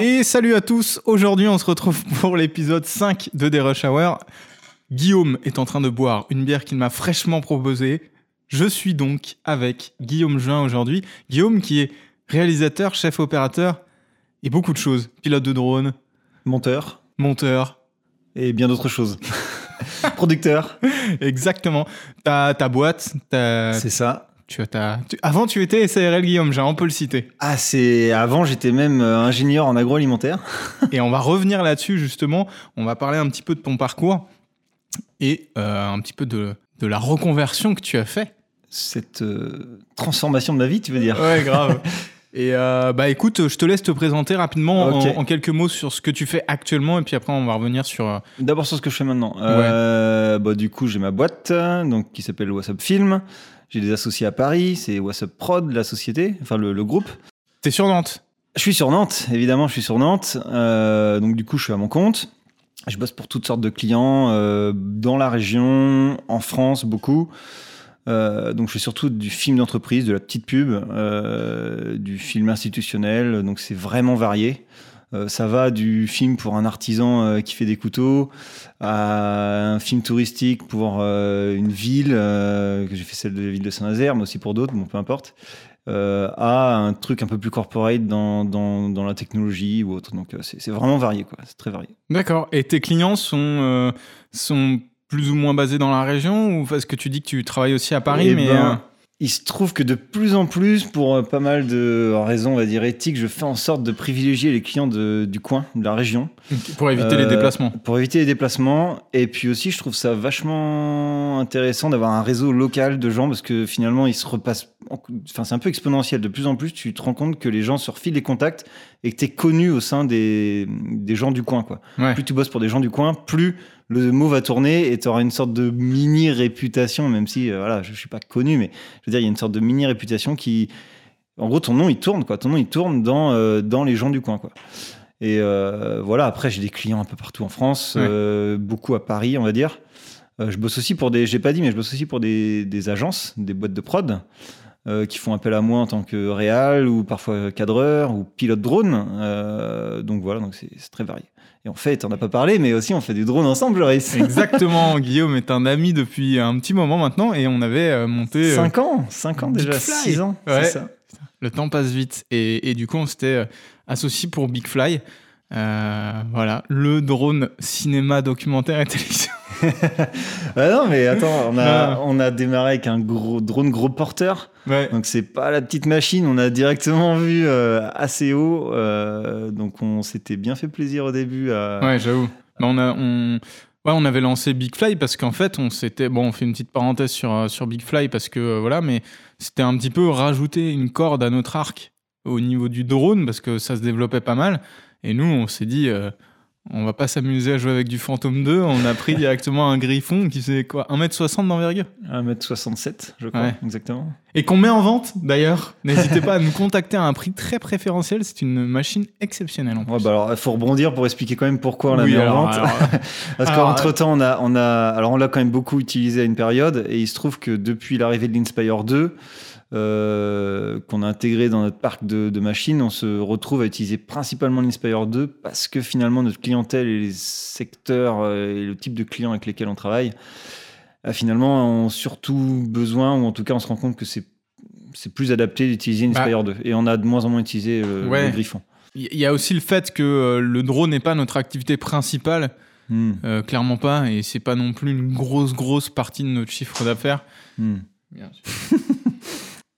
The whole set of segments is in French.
Et salut à tous, aujourd'hui on se retrouve pour l'épisode 5 de The Rush Hour. Guillaume est en train de boire une bière qu'il m'a fraîchement proposée. Je suis donc avec Guillaume Juin aujourd'hui. Guillaume qui est réalisateur, chef opérateur et beaucoup de choses. Pilote de drone, Monteur monteur. et bien d'autres choses. Producteur, Exactement. Ta, ta boîte, ta- c'est ça. Tu as tu- Avant tu étais SARL Guillaume, j'ai on peut le citer. Ah, c'est avant j'étais même euh, ingénieur en agroalimentaire. Et on va revenir là-dessus justement. On va parler un petit peu de ton parcours et euh, un petit peu de, de la reconversion que tu as fait. Cette euh, transformation de ma vie, tu veux dire Ouais, grave. Et bah écoute, je te laisse te présenter rapidement en- quelques mots sur ce que tu fais actuellement et puis après on va revenir sur. D'abord sur ce que je fais maintenant. Euh, bah, du coup, j'ai ma boîte donc, qui s'appelle WhatsApp Film. J'ai des associés à Paris, c'est WhatsApp Prod, la société, enfin le, le groupe. T'es sur Nantes? Je suis sur Nantes, évidemment, je suis sur Nantes. Euh, donc du coup, je suis à mon compte. Je bosse pour toutes sortes de clients euh, dans la région, en France, beaucoup. Euh, donc je fais surtout du film d'entreprise, de la petite pub, du film institutionnel. Donc c'est vraiment varié. Euh, ça va du film pour un artisan euh, qui fait des couteaux à un film touristique pour euh, une ville, que j'ai fait celle de la ville de Saint-Nazaire, mais aussi pour d'autres, bon peu importe à un truc un peu plus corporate dans, dans, dans la technologie ou autre. Donc c'est vraiment varié, quoi. C'est très varié. D'accord. Et tes clients sont, sont plus ou moins basés dans la région ou parce que tu dis que tu travailles aussi à Paris, Eh mais. ben, Il se trouve que de plus en plus, pour euh, pas mal de raisons, on va dire éthiques, je fais en sorte de privilégier les clients de- du coin, de la région. pour éviter les Euh, déplacements. Pour éviter les déplacements. Et puis aussi, je trouve ça vachement intéressant d'avoir un réseau local de gens parce que finalement, ils se repassent. Enfin, c'est un peu exponentiel. De plus en plus, tu te rends compte que les gens se refilent les contacts et que tu es connu au sein des, des gens du coin. Quoi. Ouais. Plus tu bosses pour des gens du coin, plus le mot va tourner et tu auras une sorte de mini réputation, même si euh, voilà, je, je suis pas connu, mais je veux dire, il y a une sorte de mini réputation qui. En gros, ton nom, il tourne, quoi. Ton nom, il tourne dans, euh, dans les gens du coin, quoi. Et euh, voilà, après, j'ai des clients un peu partout en France, Ouais. beaucoup à Paris, on va dire. Je bosse aussi pour des, j'ai pas dit, mais je bosse aussi pour des, des agences, des boîtes de prod, euh, qui font appel à moi en tant que réal ou parfois cadreur ou pilote drone. Euh, donc voilà, donc c'est très varié. Et en fait, on n'a pas parlé, mais aussi on fait du drone ensemble, Joris. Exactement. Guillaume est un ami depuis un petit moment maintenant et on avait euh, monté. euh, 5 ans, 5 ans déjà, Fly. 6 ans, Ouais. c'est ça. Le temps passe vite. Et, et du coup, on s'était associé pour Big Fly. Voilà, le drone cinéma documentaire et télévision. Ah non, mais attends, on a, on a démarré avec un gros drone gros porteur. Ouais. Donc c'est pas la petite machine, on a directement vu euh, assez haut. euh, donc on s'était bien fait plaisir au début. À... Ouais, j'avoue. Bah, on, a, on, ouais, on avait lancé Big Fly parce qu'en fait, on s'était. Bon, on fait une petite parenthèse sur, euh, sur Big Fly parce que euh, voilà, mais c'était un petit peu rajouter une corde à notre arc au niveau du drone parce que ça se développait pas mal. Et nous, on s'est dit. On va pas s'amuser à jouer avec du Phantom 2. On a pris directement un griffon qui fait quoi 1m60 d'envergure? 1m67, je crois, Ouais. exactement. Et qu'on met en vente d'ailleurs. N'hésitez pas à nous contacter à un prix très préférentiel. C'est une machine exceptionnelle en plus. Ouais, bah alors, il faut rebondir pour expliquer quand même pourquoi on l'a Oui, mis alors, en vente. alors, Parce qu'entre temps, on a, on a, alors on l'a quand même beaucoup utilisé à une période, et il se trouve que depuis l'arrivée de l'Inspire 2, euh, qu'on a intégré dans notre parc de, de machines, on se retrouve à utiliser principalement l'Inspire 2 parce que finalement notre clientèle et les secteurs euh, et le type de clients avec lesquels on travaille, finalement ont surtout besoin, ou en tout cas on se rend compte que c'est c'est plus adapté d'utiliser l'Inspire 2, et on a de moins en moins utilisé euh, Ouais. le Griffon. Il y a aussi le fait que euh, le drone n'est pas notre activité principale, Hmm, euh, clairement pas, et c'est pas non plus une grosse grosse partie de notre chiffre d'affaires. hmm.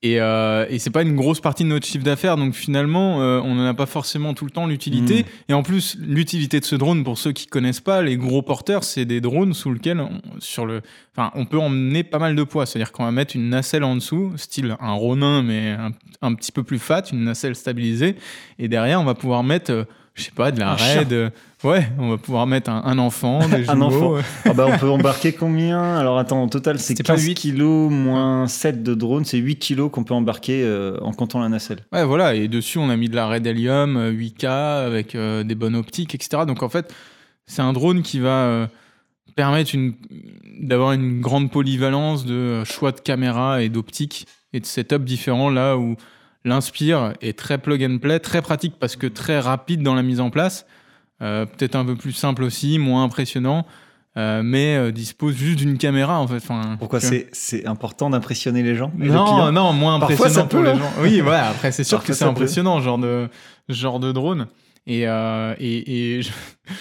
Et, euh, et c'est pas une grosse partie de notre chiffre d'affaires, donc finalement, euh, on n'en a pas forcément tout le temps l'utilité. Mm. Et en plus, l'utilité de ce drone, pour ceux qui connaissent pas, les gros porteurs, c'est des drones sous lesquels on, sur le, enfin, on peut emmener pas mal de poids. C'est-à-dire qu'on va mettre une nacelle en dessous, style un Ronin, mais un, un petit peu plus fat, une nacelle stabilisée. Et derrière, on va pouvoir mettre, euh, je sais pas, de la Un raid. euh, ouais, on va pouvoir mettre un, un enfant, des Un jumeaux, enfant. Ah bah, on peut embarquer combien? Alors attends, au total c'est C'était pas 15 huit kilos moins 7 de drone, c'est 8 kilos qu'on peut embarquer euh, en comptant la nacelle. Ouais, voilà, et dessus, on a mis de la Red Helium euh, 8K avec euh, des bonnes optiques, etc. Donc en fait, c'est un drone qui va euh, permettre une- d'avoir une grande polyvalence de choix de caméra et d'optique et de setup différents là où l'Inspire est très plug and play, très pratique parce que très rapide dans la mise en place. Euh, Peut-être un peu plus simple aussi, moins impressionnant, euh, mais euh, dispose juste d'une caméra en fait. Enfin, Pourquoi c'est important d'impressionner les gens les Non, non, moins Parfois, impressionnant ça pour peut, les hein. gens. Oui, voilà. Après, c'est sûr Parfois, que c'est peut. impressionnant, genre de, ce genre de drone. Et, euh, et, et je,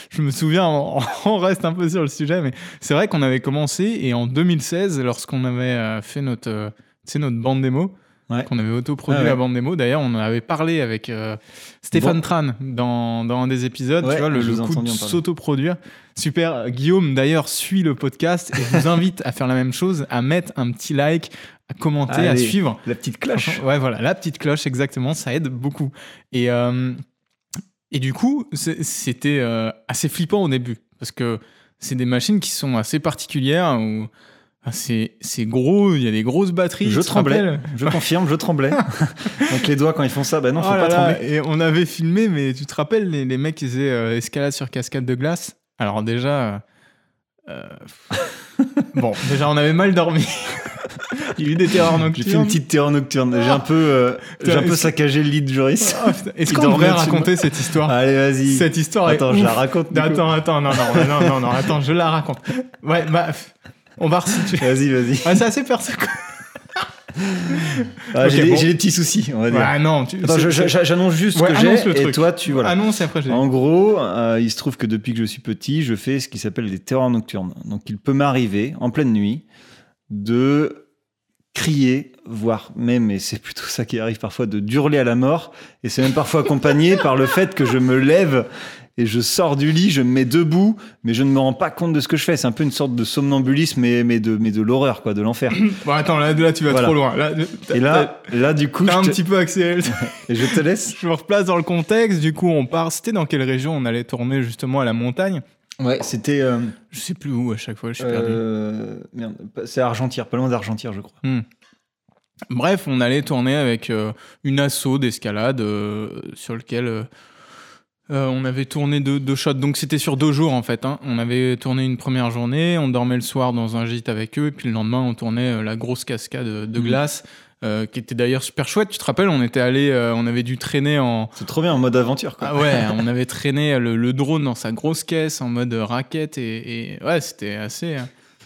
je me souviens, on, on reste un peu sur le sujet, mais c'est vrai qu'on avait commencé et en 2016, lorsqu'on avait fait notre, notre bande démo, Ouais. qu'on avait autoproduit Ah ouais. la bande démo. D'ailleurs, on en avait parlé avec euh, Stéphane Bon. Tran dans, dans un des épisodes, Ouais, tu vois, le, coup de s'autoproduire. Super. Guillaume, d'ailleurs, suit le podcast et je vous invite à faire la même chose, à mettre un petit like, à commenter, à suivre. La petite cloche. Ouais, voilà, la petite cloche, exactement, ça aide beaucoup. Et, euh, et du coup, c'était euh, assez flippant au début, parce que c'est des machines qui sont assez particulières, où ah, c'est gros, il y a des grosses batteries. Je tremblais. Je confirme, je tremblais. Donc les doigts quand ils font ça, bah non, faut Oh là pas là, trembler. Et on avait filmé, mais tu te rappelles, les, les mecs qui faisaient euh, escalade sur cascade de glace Alors déjà... euh, euh, bon, déjà on avait mal dormi. Il y a eu des terreurs J'ai nocturnes. fait une petite terreur nocturne. J'ai un peu, euh, j'ai un peu saccagé le lit de Joris. Ah, putain. Est-ce qu'on devrait raconter cette histoire? Allez, vas-y. Cette histoire Attends, est je ouf. la raconte. Attends, attends, non, non, non, non, non, attends, je la raconte. Ouais, bah, on va resituer. Vas-y, vas-y. Ouais, c'est assez perso. Ah, j'ai des- bon. j'ai des petits soucis, on va dire. Ouais, non, tu. J'annonce juste ce que j'ai et toi, tu voilà. Annonce et après. En gros, euh, il se trouve que depuis que je suis petit, je fais ce qui s'appelle des terreurs nocturnes. Donc, il peut m'arriver en pleine nuit de crier, voire même, et c'est plutôt ça qui arrive parfois, de d'hurler à la mort. Et c'est même parfois accompagné par le fait que je me lève et je sors du lit, je me mets debout, mais je ne me rends pas compte de ce que je fais. C'est un peu une sorte de somnambulisme, mais, mais de, mais de l'horreur, quoi, de l'enfer. Bon, attends, là, là tu vas Voilà. trop loin. Là, Et là, là, du coup, t'as un te, petit peu accéléré. et je te laisse. Je me replace dans le contexte. Du coup, on part. C'était dans quelle région on allait tourner justement à la montagne? Ouais, c'était. euh, Je sais plus où à chaque fois. Je suis perdu. euh, merde, c'est Argentière, pas loin d'Argentière, je crois. Bref, on allait tourner avec euh, une asso d'escalade euh, sur lequel euh, euh, on avait tourné deux, deux shots. Donc c'était sur deux jours en fait. hein. On avait tourné une première journée, on dormait le soir dans un gîte avec eux, et puis le lendemain on tournait euh, la grosse cascade de Mhm. glace. euh, qui était d'ailleurs super chouette, tu te rappelles, on était allé, euh, on avait dû traîner en, C'est trop bien en mode aventure, quoi. ah ouais, on avait traîné le, le drone dans sa grosse caisse en mode raquette et, et ouais, c'était assez. euh,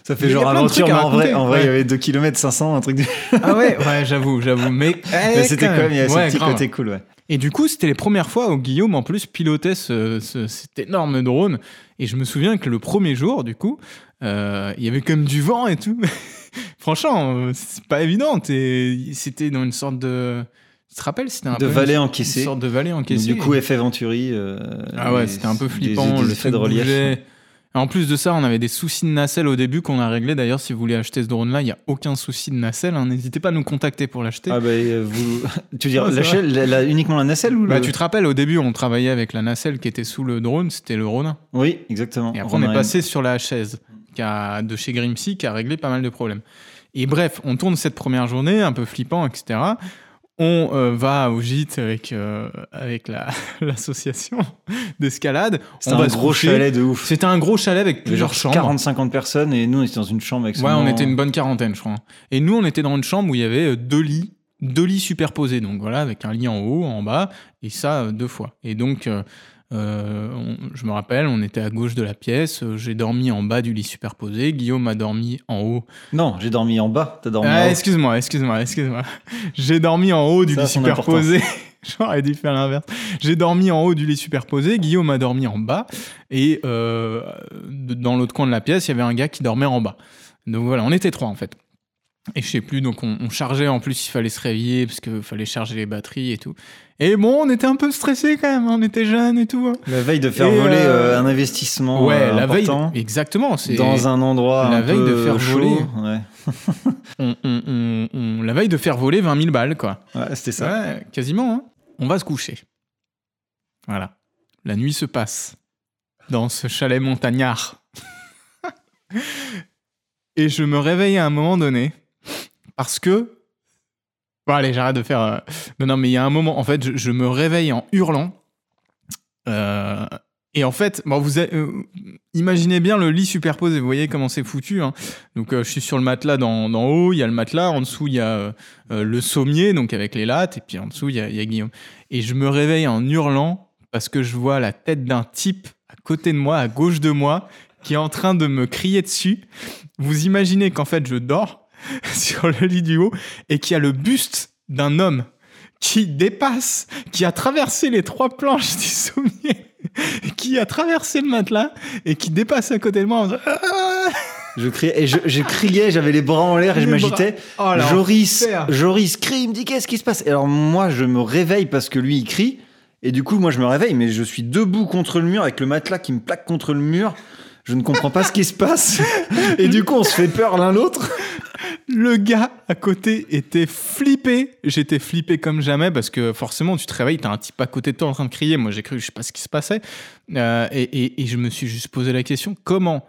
Ça fait genre aventure, mais en vrai, en vrai, il y avait 2 km 500, un truc du... Ah ouais, ouais, j'avoue, j'avoue, mais, Mais c'était quand même, il y a Ouais, ce petit grave. côté cool, ouais. Et du coup, c'était les premières fois où Guillaume, en plus, pilotait ce- ce- cet énorme drone. Et je me souviens que le premier jour, du coup, euh, il y avait comme du vent et tout. Franchement, c'est pas évident. C'était dans une sorte de. Tu te rappelles C'était un De peu une- vallée Une encaissée. sorte de vallée Donc, encaissée. du coup, effet Venturi. euh, ah ouais, des- c'était un peu des- flippant. des le effets fait de relief. bouger. En plus de ça, on avait des soucis de nacelle au début qu'on a réglé. D'ailleurs, si vous voulez acheter ce drone-là, il n'y a aucun souci de nacelle. hein. N'hésitez pas à nous contacter pour l'acheter. Ah bah, euh, vous... tu veux dire Ouais, c'est la chaîne- la- la- uniquement la nacelle ou Bah, le... tu te rappelles, au début, on travaillait avec la nacelle qui était sous le drone, c'était le Ronin. Oui, exactement. Et après, on est passé sur la chaise qui a- de chez Grimsy qui a réglé pas mal de problèmes. Et bref, on tourne cette première journée, un peu flippant, etc. On euh, va au gîte avec, euh, avec la- l'association d'escalade. C'était va un gros chalet de ouf. C'était un gros chalet avec plusieurs genre chambres. 40-50 personnes et nous, on était dans une chambre avec Ouais, on était une bonne quarantaine, je crois. Et nous, on était dans une chambre où il y avait euh, deux lits, deux lits superposés. Donc voilà, avec un lit en haut, en bas, et ça deux fois. Et donc, euh, euh, on- je me rappelle, on était à gauche de la pièce. euh, J'ai dormi en bas du lit superposé. Guillaume a dormi en haut. Non, j'ai dormi en bas, t'as dormi Ah, en haut. excuse-moi, excuse-moi, excuse-moi. J'ai dormi en haut du Ça lit superposé. J'aurais dû faire l'inverse. J'ai dormi en haut du lit superposé. Guillaume a dormi en bas. Et euh, dans l'autre coin de la pièce, il y avait un gars qui dormait en bas. Donc voilà, on était trois en fait. Et je sais plus, donc on, on chargeait en plus, il fallait se réveiller parce qu'il fallait charger les batteries et tout. Et bon, on était un peu stressés quand même, on était jeunes et tout. hein. La veille de faire Et, voler euh, euh, un investissement ouais, euh, la veille. Exactement. Dans un endroit la un veille peu de faire chaud. voler. Ouais, on- on- on- on- la veille de faire voler 20 000 balles, quoi. Ouais, c'était ça. Ouais, quasiment. hein. On va se coucher. Voilà. La nuit se passe dans ce chalet montagnard. Et je me réveille à un moment donné parce que. Bon, allez, j'arrête de faire. euh, Non, non, mais il y a un moment. En fait, je, me réveille en hurlant. Euh, Et en fait, bon, vous euh, imaginez bien le lit superposé. Vous voyez comment c'est foutu. Hein. Donc, je suis sur le matelas d'en haut. Il y a le matelas. En dessous, il y a le sommier, donc avec les lattes. Et puis en dessous, il y a Guillaume. Et je me réveille en hurlant parce que je vois la tête d'un type à côté de moi, à gauche de moi, qui est en train de me crier dessus. Vous imaginez qu'en fait, je dors sur le lit du haut et qu'il y a le buste d'un homme qui dépasse, qui a traversé les trois planches du sommier, qui a traversé le matelas et qui dépasse à côté de moi. en faisant, Ah Je criais, et je, je criais, j'avais les bras en l'air et je m'agitais. Oh, Joris. Joris crie, il me dit qu'est-ce qui se passe? Et alors moi, je me réveille parce que lui, il crie. Et du coup, moi, je me réveille, mais je suis debout contre le mur avec le matelas qui me plaque contre le mur. Je ne comprends pas ce qui se passe. Et du coup, on se fait peur l'un l'autre. Le gars à côté était flippé. J'étais flippé comme jamais parce que forcément, tu te réveilles, t'as un type à côté de toi en train de crier. Moi, j'ai cru, je sais pas ce qui se passait. Euh, et, je me suis juste posé la question comment,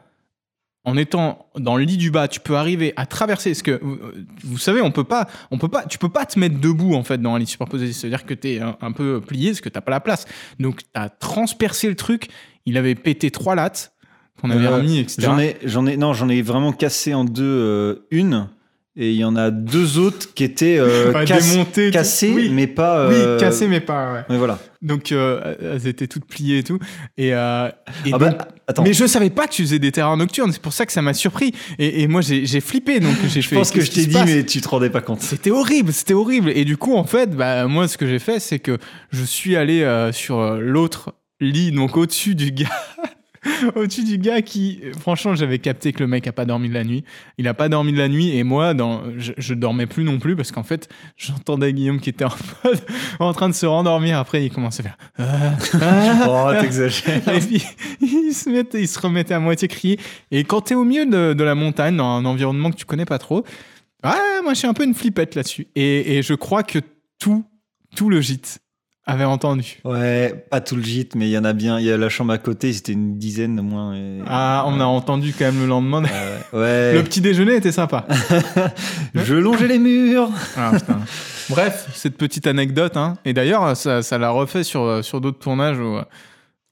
en étant dans le lit du bas, tu peux arriver à traverser? Parce que euh, vous savez, on peut pas, on peut pas, tu peux pas te mettre debout en fait dans un lit superposé. C'est-à-dire que t'es un, un peu plié parce que t'as pas la place. Donc, t'as transpercé le truc. Il avait pété trois lattes qu'on avait Euh, remis, etc. J'en ai, j'en ai, non, j'en ai vraiment cassé en deux euh, une. Et il y en a deux autres qui étaient euh, démontées, cassées, Oui. mais pas. euh, Oui, cassé, mais pas. Ouais. Mais voilà. Donc, euh, elles étaient toutes pliées et tout. Et, et Ah donc- bah, attends. mais je savais pas que tu faisais des terrains nocturnes. C'est pour ça que ça m'a surpris. Et, et moi, j'ai j'ai flippé. Donc, j'ai je fait. pense que je t'ai dit, mais tu te rendais pas compte. C'était horrible, c'était horrible. Et du coup, en fait, bah, moi, ce que j'ai fait, c'est que je suis allé sur l'autre lit, donc au-dessus du gars. au-dessus du gars qui, franchement, j'avais capté que le mec a pas dormi de la nuit. Il a pas dormi de la nuit et moi, dans, je, je dormais plus non plus parce qu'en fait, j'entendais Guillaume qui était en, mode- en train de se rendormir. Après, il commençait à faire. Ah, ah, Oh, t'exagères. et puis, il se, mettait, il se remettait à moitié crier. Et quand t'es au milieu de, de la montagne, dans un environnement que tu connais pas trop, ah, moi, je suis un peu une flippette là-dessus. Et, et je crois que tout, tout le gîte avait entendu. Ouais, pas tout le gîte, mais il y en a bien. Il y a la chambre à côté, c'était une dizaine au moins. et- Ah, on a entendu quand même le lendemain. Ouais, ouais. Le petit déjeuner était sympa. Je longeais les murs. Ah, putain. Bref, cette petite anecdote. Hein. Et d'ailleurs, ça, ça l'a refait sur, sur d'autres tournages. Où,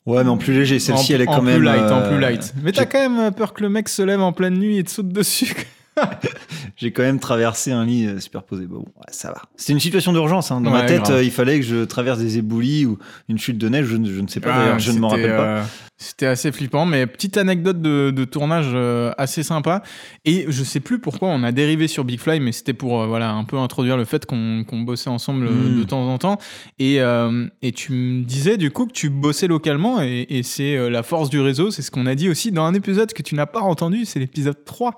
Ouais, mais en plus léger. Celle-ci, en, elle est en quand plus même. light, en euh, plus light. Mais t'as quand même peur que le mec se lève en pleine nuit et te saute dessus. J'ai quand même traversé un lit euh, superposé. Bon, ouais, ça va. C'était une situation d'urgence. hein. Dans ma tête, grave. euh, il fallait que je traverse des éboulis ou une chute de neige. Je, ne- je ne sais pas d'ailleurs. Je ne m'en rappelle pas. C'était assez flippant, mais petite anecdote de, de tournage euh, assez sympa. Et je sais plus pourquoi on a dérivé sur Big Fly, mais c'était pour euh, voilà un peu introduire le fait qu'on bossait ensemble euh, de temps en temps. Et, euh, et tu me disais du coup que tu bossais localement, et, et c'est la force du réseau. C'est ce qu'on a dit aussi dans un épisode que tu n'as pas entendu, c'est l'épisode 3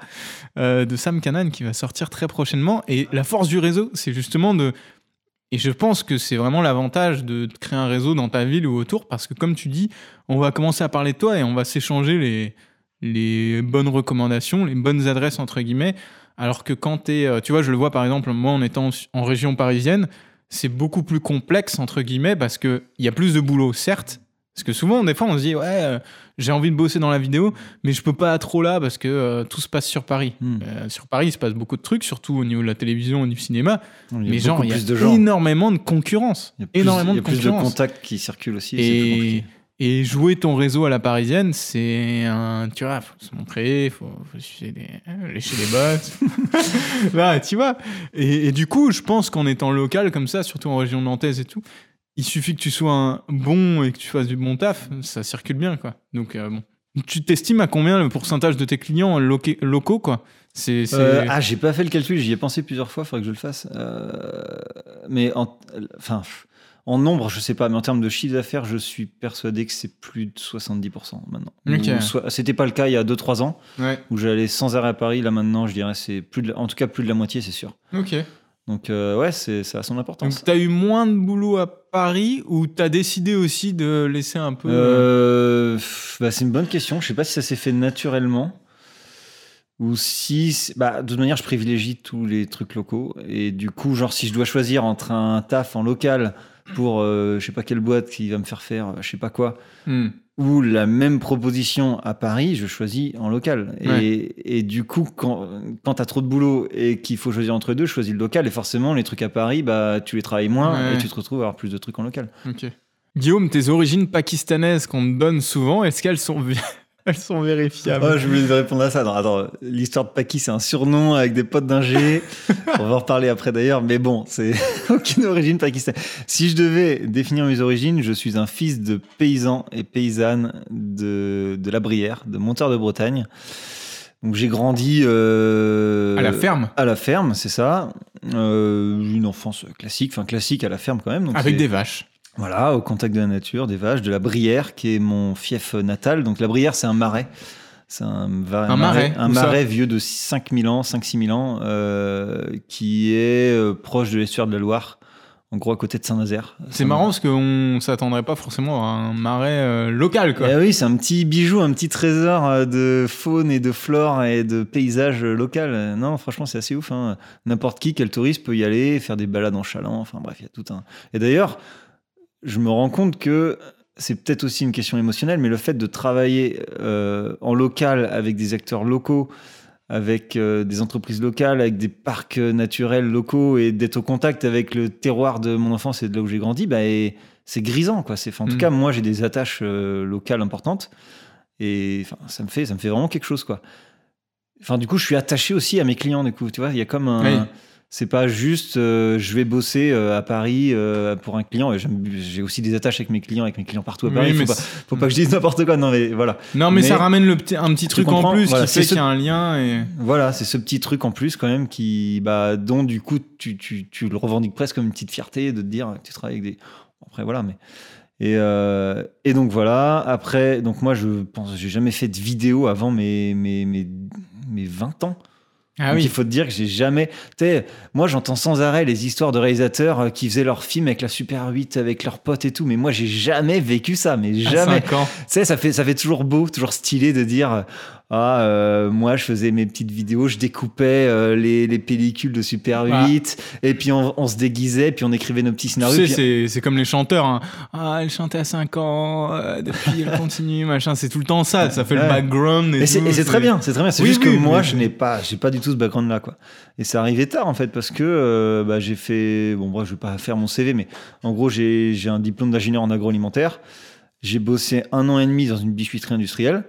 euh, de Sam Canan qui va sortir très prochainement. Et la force du réseau, c'est justement de et je pense que c'est vraiment l'avantage de créer un réseau dans ta ville ou autour, parce que comme tu dis, on va commencer à parler de toi et on va s'échanger les, bonnes recommandations, les bonnes adresses, entre guillemets. Alors que quand tu es, tu vois, je le vois par exemple, moi en étant en région parisienne, c'est beaucoup plus complexe, entre guillemets, parce qu'il y a plus de boulot, certes. Parce que souvent, des fois, on se dit, ouais, euh, j'ai envie de bosser dans la vidéo, mais je peux pas trop là parce que euh, tout se passe sur Paris. Hmm. Euh, sur Paris, il se passe beaucoup de trucs, surtout au niveau de la télévision et du cinéma. Il y a Mais genre, il y a de énormément de concurrence. Il y a plus, énormément il de plus de contacts qui circulent aussi. et jouer ton réseau à la parisienne, c'est un. Tu vois, faut se montrer, faut, faut sucer des, lécher des bottes. Là, tu vois. Et, et du coup, je pense qu'en étant local comme ça, surtout en région nantaise et tout, il suffit que tu sois un bon et que tu fasses du bon taf, ça circule bien, quoi. Donc, euh, bon. Tu t'estimes à combien le pourcentage de tes clients loca- locaux, quoi? C'est. Euh, ah, j'ai pas fait le calcul, j'y ai pensé plusieurs fois, il faudrait que je le fasse. Euh, mais en, enfin, en nombre, je sais pas, mais en termes de chiffre d'affaires, je suis persuadé que c'est plus de 70% maintenant. C'était pas le cas il y a 2-3 ans, Ouais. où j'allais sans arrêt à Paris. Là maintenant, je dirais c'est plus de, la- en tout cas plus de la moitié, c'est sûr. Ok. Donc euh, ouais, c'est, ça a son importance. Donc, t'as eu moins de boulot à Paris ou t'as décidé aussi de laisser un peu. Euh, pff, bah, c'est une bonne question. Je sais pas si ça s'est fait naturellement ou si. Bah, de toute manière, je privilégie tous les trucs locaux. Et du coup, genre, si je dois choisir entre un taf en local pour euh, je sais pas quelle boîte qui va me faire faire euh, je sais pas quoi, Hmm. Ou la même proposition à Paris, je choisis en local. Et, Ouais. et du coup, quand, quand tu as trop de boulot et qu'il faut choisir entre deux, je choisis le local. Et forcément, les trucs à Paris, bah, tu les travailles moins Ouais. et tu te retrouves à avoir plus de trucs en local. Guillaume, tes origines pakistanaises qu'on te donne souvent, est-ce qu'elles sont Elles sont vérifiables. Oh, je voulais répondre à ça. Non, attends, l'histoire de Paki, c'est un surnom avec des potes d'ingé. On va en reparler après d'ailleurs, mais bon, c'est aucune origine pakistanaise. Si je devais définir mes origines, je suis un fils de paysan et paysanne de, de la Brière, de Monteur de Bretagne. Donc j'ai grandi euh, À la ferme À la ferme, c'est ça. Euh, une enfance classique, enfin classique à la ferme quand même. Donc Avec des vaches. Voilà, au contact de la nature, des vaches, de la Brière, qui est mon fief natal. Donc la Brière, c'est un marais. C'est un, marais, un marais vieux de 5000 ans, 5-6 000 ans, euh, qui est euh, proche de l'estuaire de la Loire, en gros à côté de Saint-Nazaire. C'est marrant parce qu'on s'attendrait pas forcément à un marais euh, local, quoi. Eh oui, c'est un petit bijou, un petit trésor de faune et de flore et de paysage local. Non, franchement, c'est assez ouf. hein. N'importe qui, quel touriste peut y aller, faire des balades en chaland. Enfin bref, il y a tout un. Et d'ailleurs, je me rends compte que c'est peut-être aussi une question émotionnelle, mais le fait de travailler euh, en local avec des acteurs locaux, avec euh, des entreprises locales, avec des parcs naturels locaux et d'être au contact avec le terroir de mon enfance et de là où j'ai grandi, bah, c'est grisant. Quoi. C'est, en tout Mm. cas, moi, j'ai des attaches euh, locales importantes et ça, me fait, ça me fait vraiment quelque chose. Quoi. Enfin, du coup, je suis attaché aussi à mes clients. Du coup, tu vois, il y a comme un. Oui. C'est pas juste euh, je vais bosser euh, à Paris euh, pour un client. J'ai aussi des attaches avec mes clients, avec mes clients partout à Oui, Paris. mais faut, pas, faut pas que je dise n'importe quoi. Non, mais voilà. Non, mais, Mais- ça ramène le petit, un petit truc en plus Voilà, qui fait ce- qu'il y a un lien. Et... Voilà, c'est ce petit truc en plus quand même qui, bah, dont du coup tu, tu, tu le revendiques presque comme une petite fierté de te dire que tu travailles avec des. Après voilà, mais et, euh, et donc voilà. Après, donc moi je pense, j'ai jamais fait de vidéo avant mes mes mes, mes 20 ans. Ah oui. Il faut te dire que j'ai jamais. Tu sais, moi j'entends sans arrêt les histoires de réalisateurs euh, qui faisaient leurs films avec la Super 8, avec leurs potes et tout, mais moi j'ai jamais vécu ça, mais jamais. cinq ans. Tu sais, ça fait, ça fait toujours beau, toujours stylé de dire Ah, euh, moi, je faisais mes petites vidéos, je découpais euh, les, les pellicules de Super 8, et puis on, on se déguisait, puis on écrivait nos petits Tu scénarios. sais, puis- c'est, comme les chanteurs. hein. Ah, elle chantait à 5 ans, euh, depuis elle continue, machin. C'est tout le temps ça. Ça fait le background. Et, Et c'est très bien, c'est très bien. C'est Oui, juste oui, que moi, je n'ai pas, j'ai pas du tout ce background-là, quoi. Et c'est arrivé tard, en fait, parce que euh, bah, j'ai fait, bon, moi, je vais pas faire mon CV, mais en gros, j'ai j'ai un diplôme d'ingénieur en agroalimentaire. J'ai bossé un an et demi dans une biscuiterie industrielle.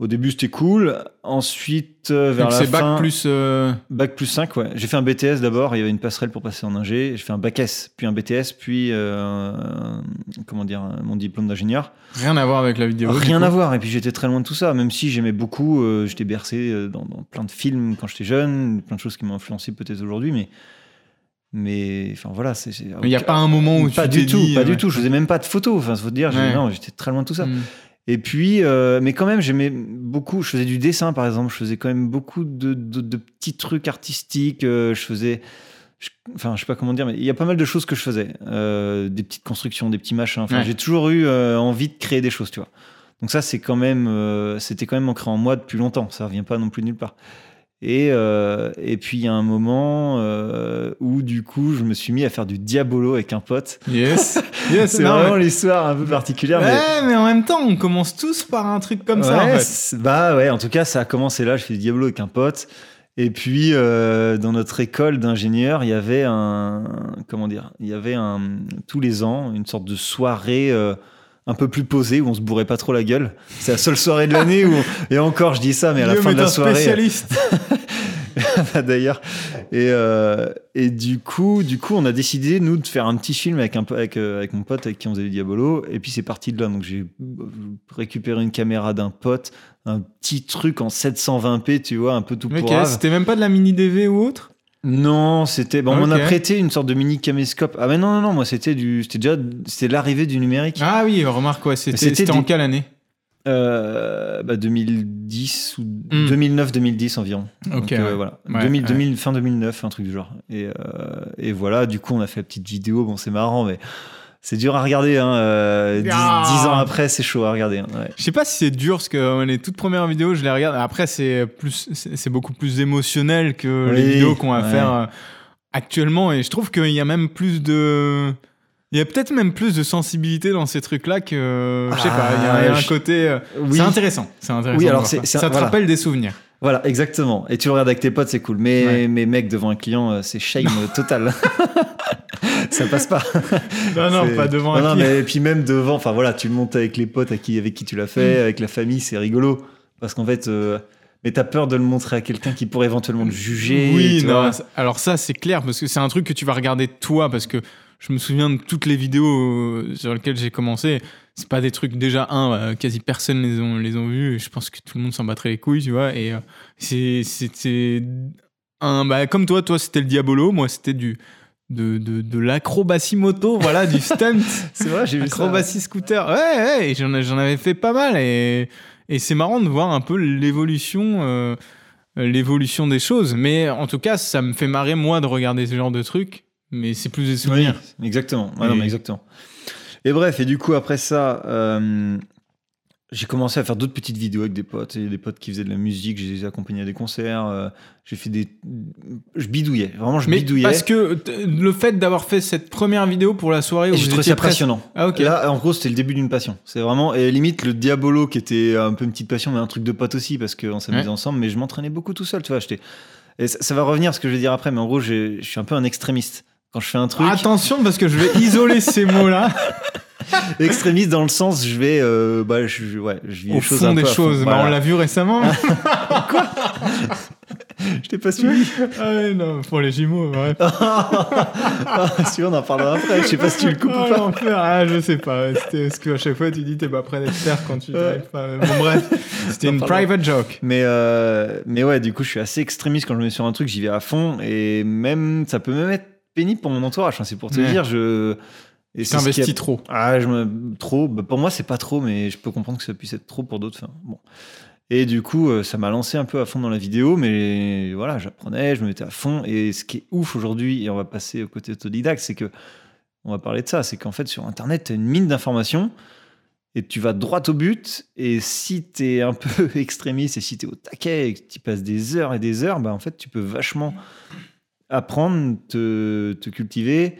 Au début, c'était cool. Ensuite, euh, vers Donc la c'est fin, bac plus. euh, Bac plus 5, ouais. J'ai fait un BTS d'abord, il y avait une passerelle pour passer en ingé. J'ai fait un bac S, puis un BTS, puis euh, comment dire, un- mon diplôme d'ingénieur. Rien à voir avec la vidéo. Rien à voir, et puis j'étais très loin de tout ça, même si j'aimais beaucoup, euh, j'étais bercé euh, dans, dans plein de films quand j'étais jeune, plein de choses qui m'ont influencé peut-être aujourd'hui, mais. Mais enfin voilà, c'est. il n'y a pas un moment où pas tu du tout, dit, pas euh, du tout. Je faisais même pas de photos. Enfin, faut te dire, Ouais. non, j'étais très loin de tout ça. hmm. Et puis, euh, mais quand même, j'aimais beaucoup. Je faisais du dessin, par exemple. Je faisais quand même beaucoup de, de- de petits trucs artistiques. euh, je faisais, je- enfin, je sais pas comment dire, mais il y a pas mal de choses que je faisais. Euh, des petites constructions, des petits machins. Enfin, Ouais. j'ai toujours eu envie de créer des choses, tu vois. Donc ça, c'est quand même, c'était quand même ancré en moi depuis longtemps. Ça revient pas non plus nulle part. Et, euh, et puis il y a un moment euh, où du coup je me suis mis à faire du diabolo avec un pote. Yes. yes. C'est vraiment mais- l'histoire un peu particulière. mais- Ouais, mais en même temps, on commence tous par un truc comme ça, en fait. Bah ouais, en tout cas, ça a commencé là. Je fais du Diablo avec un pote. Et puis, euh, dans notre école d'ingénieur, il y avait un. Comment dire Il y avait un. Tous les ans, une sorte de soirée. un peu plus posée où on se bourrait pas trop la gueule. C'est la seule soirée de l'année où et encore je dis ça mais à la fin de la un soirée spécialiste. bah, d'ailleurs. Et, euh, et du coup, du coup, on a décidé nous de faire un petit film avec un avec, euh, avec mon pote avec qui on faisait Diabolo. Et puis c'est parti de là. Donc j'ai euh, récupéré une caméra d'un pote, un petit truc en 720p, tu vois, un peu tout Ok, pourrave. c'était même pas de la mini DV ou autre? Non, c'était bon. On m'a Ok. prêté une sorte de mini caméscope. Ah mais non non non, moi c'était du, c'était déjà, c'était l'arrivée du numérique. Ah oui, remarque, ouais, c'était, en quelle année? Euh, bah 2010 ou Hmm. 2009-2010 environ. Ok, Donc, euh, voilà. Ouais, 2000, ouais. 2000, fin 2009, un truc du genre. Et, euh, et voilà, du coup, on a fait la petite vidéo. Bon, c'est marrant, mais c'est dur à regarder. Hein. euh, dix, Ah. ans après, c'est chaud à regarder. hein, ouais. Je sais pas si c'est dur parce que euh, les toutes premières vidéos, je les regarde. Après, c'est plus, c'est beaucoup plus émotionnel que les vidéos qu'on va ouais. faire euh, actuellement. Et je trouve qu'il y a même plus de, il y a peut-être même plus de sensibilité dans ces trucs-là que, je sais pas. Il y a, il y a Ah, un je- côté, euh, Oui. c'est intéressant. C'est intéressant. Oui, alors ça. te voilà. rappelle des souvenirs. Voilà, exactement. Et tu le regardes avec tes potes, c'est cool. Mais, Ouais. mais mec, devant un client, euh, c'est shame total. ça passe pas. Non, non, pas devant non, un non, client. mais et puis même devant, enfin voilà, tu le montes avec les potes avec qui, avec qui tu l'as fait, Mm. avec la famille, c'est rigolo. Parce qu'en fait, euh, mais t'as peur de le montrer à quelqu'un qui pourrait éventuellement le juger. Oui, non, alors ça c'est clair parce que c'est un truc que tu vas regarder toi parce que je me souviens de toutes les vidéos euh, sur lesquelles j'ai commencé. C'est pas des trucs déjà un, euh, quasi personne les ont les ont vus. et Je pense que tout le monde s'en battrait les couilles, tu vois. Et euh, c'était un bah comme toi, toi c'était le diabolo, moi c'était du de, de, de l'acrobatie moto, voilà, du stunt. C'est vrai, j'ai vu ça. Acrobatie scooter. Ouais, j'en, j'en avais fait pas mal. Et, et c'est marrant de voir un peu l'évolution, euh, l'évolution des choses. Mais en tout cas, ça me fait marrer, moi, de regarder ce genre de trucs. Mais c'est plus des Oui, souvenirs. exactement. Ouais, non, Et- mais exactement. Et bref, et du coup, après ça, euh, j'ai commencé à faire d'autres petites vidéos avec des potes, et des potes qui faisaient de la musique, je les ai accompagnés à des concerts, euh, j'ai fait des... Je bidouillais, vraiment, je Mais bidouillais. parce que le fait d'avoir fait cette première vidéo pour la soirée où Et j'ai trouvé ça presque- passionnant. Ah, ok. Là, en gros, c'était le début d'une passion. C'est vraiment, et limite, le Diabolo qui était un peu une petite passion, mais un truc de pote aussi, parce qu'on s'amusait Ouais. ensemble, mais je m'entraînais beaucoup tout seul, tu vois. Et ça, ça va revenir ce que je vais dire après, mais en gros, j'ai- je suis un peu un extrémiste. Quand je fais un truc, Attention, parce que je vais isoler ces mots-là extrémiste dans le sens, je vais, euh, bah, je, je- ouais, je vis au les choses fond un des peu à fond. choses. Bah, Voilà. on l'a vu récemment. Je t'ai pas suivi. ah ouais, non, pour les jumeaux, bref. ah, si on en parlera après. Je sais pas si tu le coupes Oh, ou pas. l'enfer. Ah, je sais pas. C'était ce qu'à chaque fois tu dis t'es pas prêt d'être faire quand tu Ouais. t'arrives pas. Bon, bref, c'était une private joke. Mais, euh, mais ouais, du coup, je suis assez extrémiste quand je me mets sur un truc, j'y vais à fond. Et même, ça peut même être pénible pour mon entourage. C'est pour te Ouais. dire, je. Et Tu c'est ce qui a- investis trop. Ah, je me... trop. Bah, pour moi, c'est pas trop, mais je peux comprendre que ça puisse être trop pour d'autres. Enfin, bon. Et du coup, euh, ça m'a lancé un peu à fond dans la vidéo, mais voilà, j'apprenais, je me mettais à fond. Et ce qui est ouf aujourd'hui, et on va passer au côté autodidacte, c'est que on va parler de ça, c'est qu'en fait, sur Internet, tu as une mine d'informations et tu vas droit au but. Et si tu es un peu extrémiste et si tu es au taquet et que tu passes des heures et des heures, bah, en fait, tu peux vachement apprendre, te, te cultiver,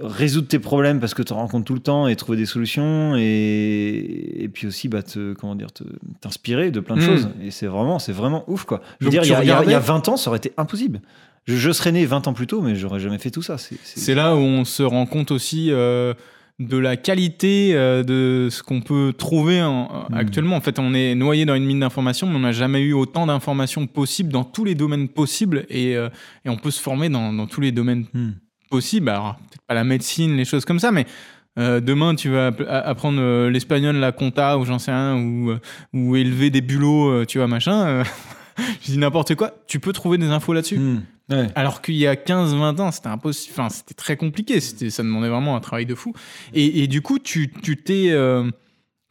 résoudre tes problèmes parce que tu en rencontres tout le temps et trouver des solutions et, et puis aussi bah, te, comment dire, t'inspirer de plein de Mm. choses. Et c'est vraiment, c'est vraiment ouf. Quoi. Je veux Donc, dire, il y, a- il y a- il y a regardais 20 ans, ça aurait été impossible. Je, je serais né 20 ans plus tôt, mais j'aurais jamais fait tout ça. C'est là où on se rend compte aussi euh, de la qualité euh, de ce qu'on peut trouver en- Mm. actuellement. En fait, on est noyé dans une mine d'informations, mais on n'a jamais eu autant d'informations possibles dans tous les domaines possibles et, euh, et on peut se former dans, dans tous les domaines Hmm. possibles. Alors, peut-être pas la médecine, les choses comme ça, mais euh, demain, tu vas apprendre euh, l'espagnol, la compta, ou j'en sais rien, ou, euh, ou élever des bulots, euh, tu vois, machin. euh, je dis n'importe quoi. Tu peux trouver des infos là-dessus. Hmm. Ouais. Alors qu'il y a 15-20 ans, c'était impossible. Enfin, c'était très compliqué. C'était, ça demandait vraiment un travail de fou. Et, et du coup, tu, tu t'es. euh,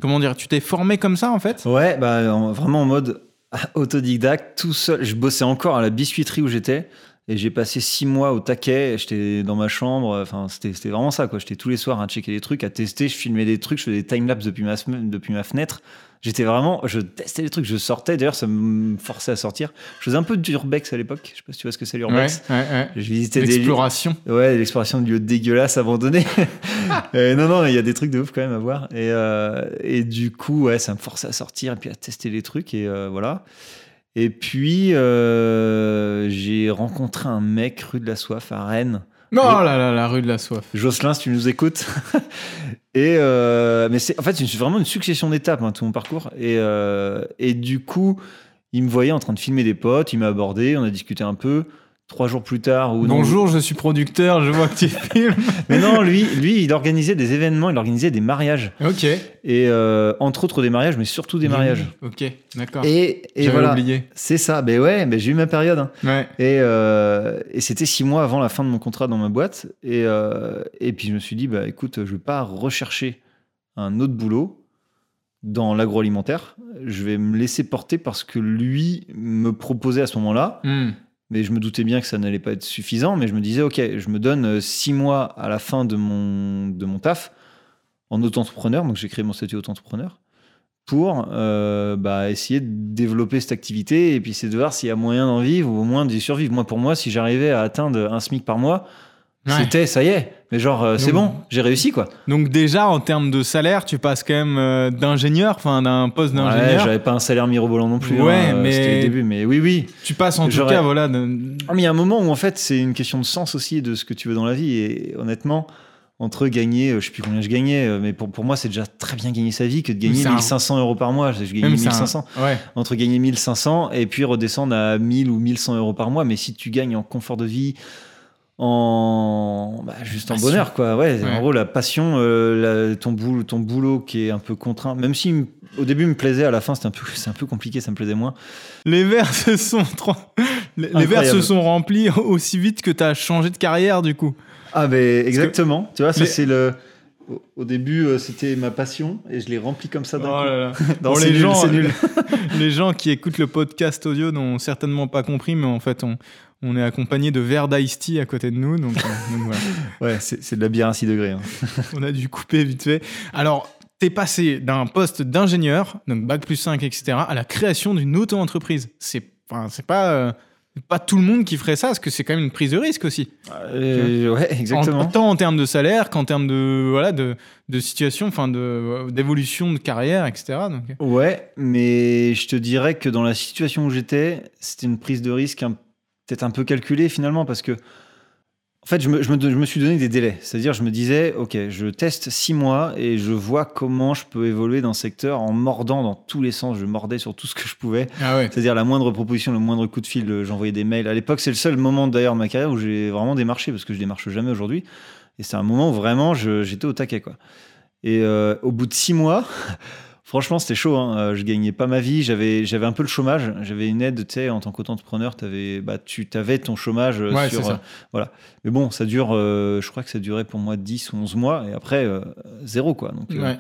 comment dire Tu t'es formé comme ça, en fait? Ouais, bah, en- vraiment en mode autodidacte, tout seul. Je bossais encore à la biscuiterie où j'étais. Et j'ai passé six mois au taquet. J'étais dans ma chambre. Enfin, c'était vraiment ça, quoi. J'étais tous les soirs à checker des trucs, à tester. Je filmais des trucs, je faisais des timelapses depuis ma, depuis ma fenêtre. J'étais vraiment. Je testais les trucs, je sortais. D'ailleurs, ça me forçait à sortir. Je faisais un peu d'urbex à l'époque. Je sais pas si tu vois ce que c'est Ouais, l'urbex. ouais, ouais. Je visitais des L'exploration. Ouais, l'exploration de lieux dégueulasses abandonnés. Euh, non, non, il y a des trucs de ouf quand même à voir. Et, euh, et du coup, ouais, ça me forçait à sortir et puis à tester les trucs. Et euh, voilà. Et puis, euh, j'ai rencontré un mec rue de la Soif à Rennes. Oh là là, la rue de la soif. Jocelyn, si tu nous écoutes. et euh, mais c'est en fait c'est vraiment une succession d'étapes hein, tout mon parcours. Et, euh, et du coup, il me voyait en train de filmer des potes, il m'a abordé, on a discuté un peu. Trois jours plus tard, ou non, Bonjour, je suis producteur, je vois que tu filmes. mais non, lui, lui, il organisait des événements, il organisait des mariages. ok. Et euh, entre autres des mariages, mais surtout des mariages. Ok, d'accord. Et, et voilà, oublié. c'est ça. Ben ouais, ben j'ai eu ma période. hein. Ouais. Et, euh, et c'était six mois avant la fin de mon contrat dans ma boîte. Et, euh, et puis je me suis dit, bah écoute, je vais pas rechercher un autre boulot dans l'agroalimentaire. Je vais me laisser porter parce que lui me proposait à ce moment-là. Hmm. Mais je me doutais bien que ça n'allait pas être suffisant. Mais je me disais, OK, je me donne euh, six mois à la fin de mon, de mon taf en auto-entrepreneur. Donc j'ai créé mon statut auto-entrepreneur pour euh, bah, essayer de développer cette activité et puis c'est de voir s'il y a moyen d'en vivre ou au moins d'y survivre. Moi, pour moi, si j'arrivais à atteindre un SMIC par mois, Ouais. C'était, ça y est. Mais genre, euh, c'est bon, j'ai réussi quoi. Donc déjà, en termes de salaire, tu passes quand même euh, d'ingénieur, enfin d'un poste Ouais, d'ingénieur. j'avais pas un salaire mirobolant non plus. Ouais, hein, euh, mais- C'était le début, mais oui, oui. tu passes en tout cas, voilà. de- Ah, mais il y a un moment où en fait, c'est une question de sens aussi de ce que tu veux dans la vie. Et honnêtement, entre gagner, je sais plus combien je gagnais, mais pour, pour moi, c'est déjà très bien gagner sa vie que de gagner c'est un- 1500 euros par mois. Je gagnais Même c'est un- 1500. Ouais. entre gagner 1500 et puis redescendre à 1000 ou 1100 euros par mois. Mais si tu gagnes en confort de vie, en bah, juste en bonheur, quoi. Ouais, Ouais. en gros, la passion, euh, la- ton, boulot, ton boulot qui est un peu contraint, même si au début il me plaisait, à la fin c'était un peu, c'est un peu compliqué, ça me plaisait moins. Les verres se sont trop- les, les verres Incroyable. se sont remplis aussi vite que tu as changé de carrière du coup. Ah, ben exactement. Tu vois, ça c'est le. au- début, euh, c'était ma passion et je l'ai rempli comme ça d'un Oh coup. là là. Non, Bon, c'est les nul, gens, nul. les gens qui écoutent le podcast audio n'ont certainement pas compris, mais en fait, on, on est accompagné de verres d'ice tea à côté de nous, donc, euh, donc voilà. Ouais, c'est de la bière à 6 degrés. hein. on a dû couper vite fait. Alors, t'es passé d'un poste d'ingénieur, donc bac plus 5, etc., à la création d'une auto-entreprise. C'est enfin, c'est pas, euh, pas tout le monde qui ferait ça, parce que c'est quand même une prise de risque aussi. Euh, ouais, exactement. En, tant en termes de salaire qu'en termes de, voilà, de, de situation, enfin de- d'évolution de, carrière, etc. Donc, Ouais, mais je te dirais que dans la situation où j'étais, c'était une prise de risque un- peut-être un peu calculée finalement parce que, en fait, je me, je me, je me suis donné des délais. C'est-à-dire, je me disais, OK, je teste six mois et je vois comment je peux évoluer dans le secteur en mordant dans tous les sens. Je mordais sur tout ce que je pouvais. Ah ouais. C'est-à-dire, la moindre proposition, le moindre coup de fil, euh, j'envoyais des mails. À l'époque, c'est le seul moment d'ailleurs de ma carrière où j'ai vraiment démarché parce que je démarche jamais aujourd'hui. Et c'est un moment où vraiment j'étais au taquet, quoi. Et euh, au bout de six mois, franchement, c'était chaud. Hein. Euh, Je gagnais pas ma vie. J'avais, j'avais un peu le chômage. J'avais une aide, tu sais, en tant qu'auto-entrepreneur, t'avais, bah, tu avais ton chômage euh, Ouais, sur. c'est ça. euh, voilà. Mais bon, ça dure, euh, je crois que ça durait pour moi 10 ou 11 mois. Et après, euh, zéro, quoi. Donc, Ouais.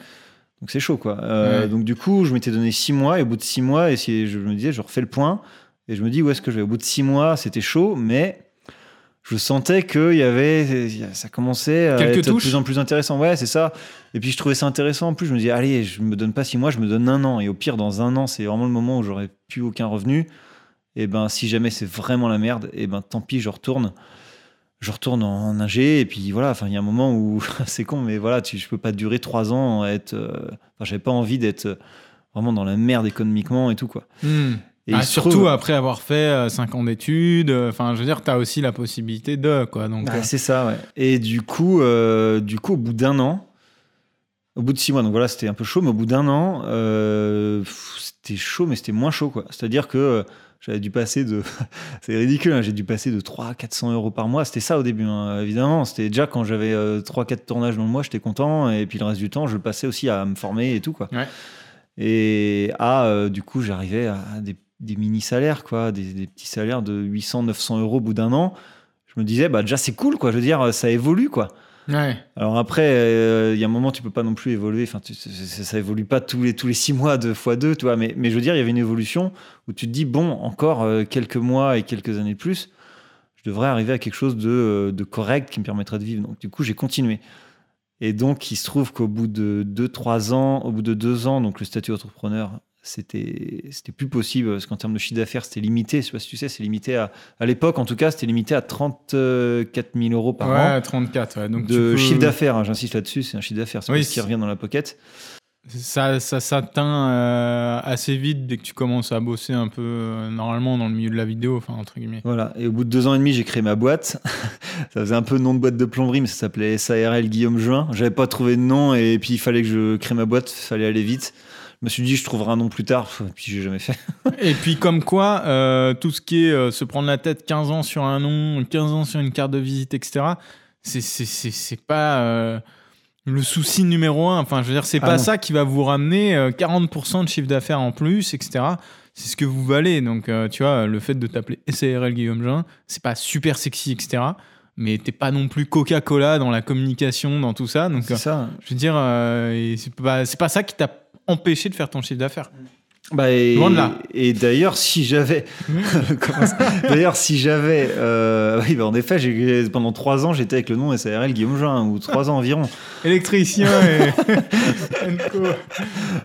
donc c'est chaud, quoi. Ouais. Donc du coup, je m'étais donné six mois. Et au bout de six mois, et si je me disais, je refais le point. Et je me dis, où est-ce que je vais? Au bout de six mois, c'était chaud, mais je sentais qu'il y avait, ça commençait à Quelques être de plus en plus intéressant. Ouais, c'est ça. Et puis je trouvais ça intéressant. En plus, je me dis, allez, je me donne pas six mois, je me donne un an. Et au pire, dans un an, c'est vraiment le moment où j'aurais plus aucun revenu. Et ben, si jamais c'est vraiment la merde, et ben, tant pis, je retourne. Je retourne en ingé. Et puis voilà, enfin, il y a un moment où c'est con, mais voilà, tu, je peux pas durer trois ans à être. euh, Enfin, j'avais pas envie d'être euh, vraiment dans la merde économiquement et tout, quoi. Hmm. Et Ah, se surtout trouve- après avoir fait 5 ans d'études, euh, enfin, je veux dire, tu as aussi la possibilité de, quoi. Donc, Ah, euh, c'est ça, ouais. Et du coup, euh, du coup, au bout d'un an, au bout de six mois, donc voilà, c'était un peu chaud, mais au bout d'un an, euh, c'était chaud, mais c'était moins chaud, quoi. C'est-à-dire que euh, j'avais dû passer de. c'est ridicule, hein, j'ai dû passer de 300 à 400 euros par mois. C'était ça au début, hein, évidemment. C'était déjà quand j'avais 3-4 tournages dans le mois, j'étais content. Et puis le reste du temps, je le passais aussi à me former et tout, quoi. Ouais. Et à, euh, du coup, j'arrivais à des, des mini-salaires, quoi, des, des petits salaires de 800-900 euros au bout d'un an. Je me disais, bah déjà, c'est cool, quoi. Je veux dire, ça évolue, quoi. ouais. Alors après, euh, il y a un moment, tu peux pas non plus évoluer. Enfin, tu- ça, ça- évolue pas tous les tous les six mois, deux fois deux, tu vois. Mais, mais je veux dire, il y avait une évolution où tu te dis bon, encore euh, quelques mois et quelques années de plus, je devrais arriver à quelque chose de, euh, de correct qui me permettrait de vivre. Donc du coup, j'ai continué. Et donc, il se trouve qu'au bout de deux, trois ans, au bout de deux ans, donc le statut entrepreneur, c'était c'était plus possible parce qu'en termes de chiffre d'affaires, c'était limité. Je sais pas si tu sais, c'est limité à à l'époque, en tout cas, c'était limité à 34 000 euros par an Ouais, 34. ouais. Donc, de peux- chiffre d'affaires, hein, j'insiste là-dessus, c'est un chiffre d'affaires, c'est Oui, ce qui revient dans la pocket. Ça, ça s'atteint euh, assez vite dès que tu commences à bosser un peu euh, normalement dans le milieu de la vidéo, enfin, entre guillemets. Voilà, et au bout de deux ans et demi, j'ai créé ma boîte. ça faisait un peu nom de boîte de plomberie, mais ça s'appelait SARL Guillaume Juin. J'avais pas trouvé de nom, et puis il fallait que je crée ma boîte, il fallait aller vite. Je me suis dit, je trouverai un nom plus tard, puis j'ai jamais fait. Et puis comme quoi, euh, tout ce qui est euh, se prendre la tête 15 ans sur un nom, 15 ans sur une carte de visite, etc., c'est- pas euh, le souci numéro un. Enfin, je veux dire, c'est Ah pas non. ça qui va vous ramener euh, 40% de chiffre d'affaires en plus, etc. C'est ce que vous valez. Donc, tu vois, le fait de t'appeler SARL Guillaume Jean, c'est pas super sexy, etc. Mais t'es pas non plus Coca-Cola dans la communication, dans tout ça. Donc, C'est euh, ça. je veux dire, euh, c'est pas, c'est pas ça qui t'a empêché de faire ton chiffre d'affaires. Bah et, d'ailleurs, si j'avais, d'ailleurs, si j'avais, euh, oui, bah en effet, j'ai pendant trois ans, j'étais avec le nom SARL Guillaume Jean, ou trois ans environ. Électricien et.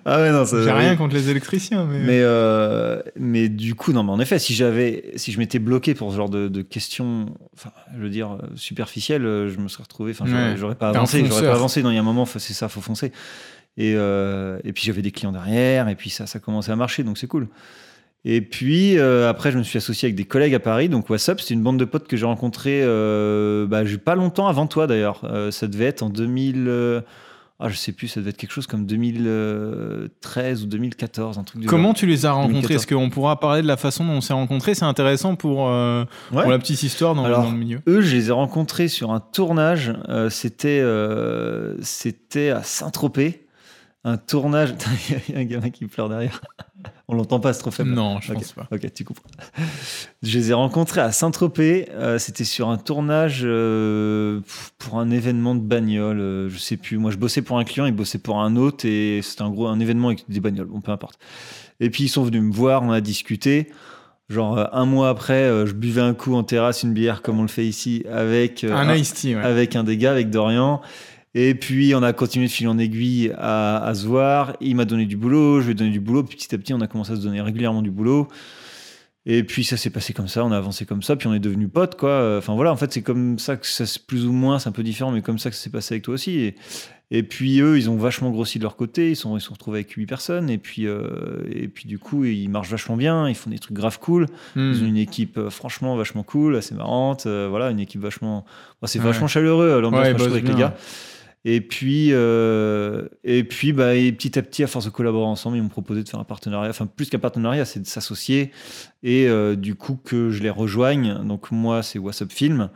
Ah ouais, non, ça. J'ai rien contre les électriciens, mais. Mais, euh, mais du coup, non, mais en effet, si j'avais, si je m'étais bloqué pour ce genre de, de questions, enfin, je veux dire, euh, superficielles, je me serais retrouvé, enfin, j'aurais- Ouais. pas avancé, j'aurais pas avancé. Non, il y a un moment, c'est ça, faut foncer. Et, euh, et puis j'avais des clients derrière, et puis ça, ça commençait à marcher, donc c'est cool. Et puis euh, après, je me suis associé avec des collègues à Paris, donc WhatsApp, c'est une bande de potes que j'ai rencontré, euh, bah, j'ai pas longtemps avant toi d'ailleurs. Euh, ça devait être en 2000. euh, ah, je sais plus, ça devait être quelque chose comme 2013 ou 2014, un truc du Comment tu les as rencontrés? 2014. Est-ce qu'on pourra parler de la façon dont on s'est rencontrés? C'est intéressant pour, euh, genre. Ouais. pour la petite histoire dans, Alors, dans le milieu. Eux, je les ai rencontrés sur un tournage. euh, c'était, euh, c'était à Saint-Tropez. Un tournage. Il y a un gamin qui pleure derrière. On l'entend pas, c'est trop faible. Non, je Ok. pense pas. Ok, tu comprends. Je les ai rencontrés à Saint-Tropez. euh, c'était sur un tournage euh, pour un événement de bagnole. euh, je sais plus. Moi, je bossais pour un client, il bossait pour un autre, et c'était un gros un événement avec des bagnoles. Bon, peu importe. Et puis ils sont venus me voir, on a discuté. Genre euh, un mois après, je buvais un coup en terrasse, une bière comme on le fait ici, avec Un Tea, ouais. avec un des gars, avec Dorian. Et puis, on a continué de fil en aiguille à, à se voir. Il m'a donné du boulot, je lui ai donné du boulot. Puis petit à petit, on a commencé à se donner régulièrement du boulot. Et puis, ça s'est passé comme ça, on a avancé comme ça, puis on est devenus potes, quoi. Enfin, voilà, en fait, c'est comme ça que ça, plus ou moins, c'est un peu différent, mais comme ça que ça s'est passé avec toi aussi. Et, et puis, eux, ils ont vachement grossi de leur côté, ils sont, ils se sont retrouvés avec 8 personnes. Et puis, euh, et puis, du coup, ils marchent vachement bien, ils font des trucs grave cool. Hmm. Ils ont une équipe euh, franchement vachement cool, assez marrante. euh, voilà, une équipe vachement. Bon, c'est Ouais. vachement chaleureux l'ambiance Ouais, avec les gars. Et puis, euh, et puis bah, et petit à petit, à force de collaborer ensemble, ils m'ont proposé de faire un partenariat. Enfin, plus qu'un partenariat, c'est de s'associer. Et euh, du coup, que je les rejoigne. Donc, moi, c'est WhatsApp Film.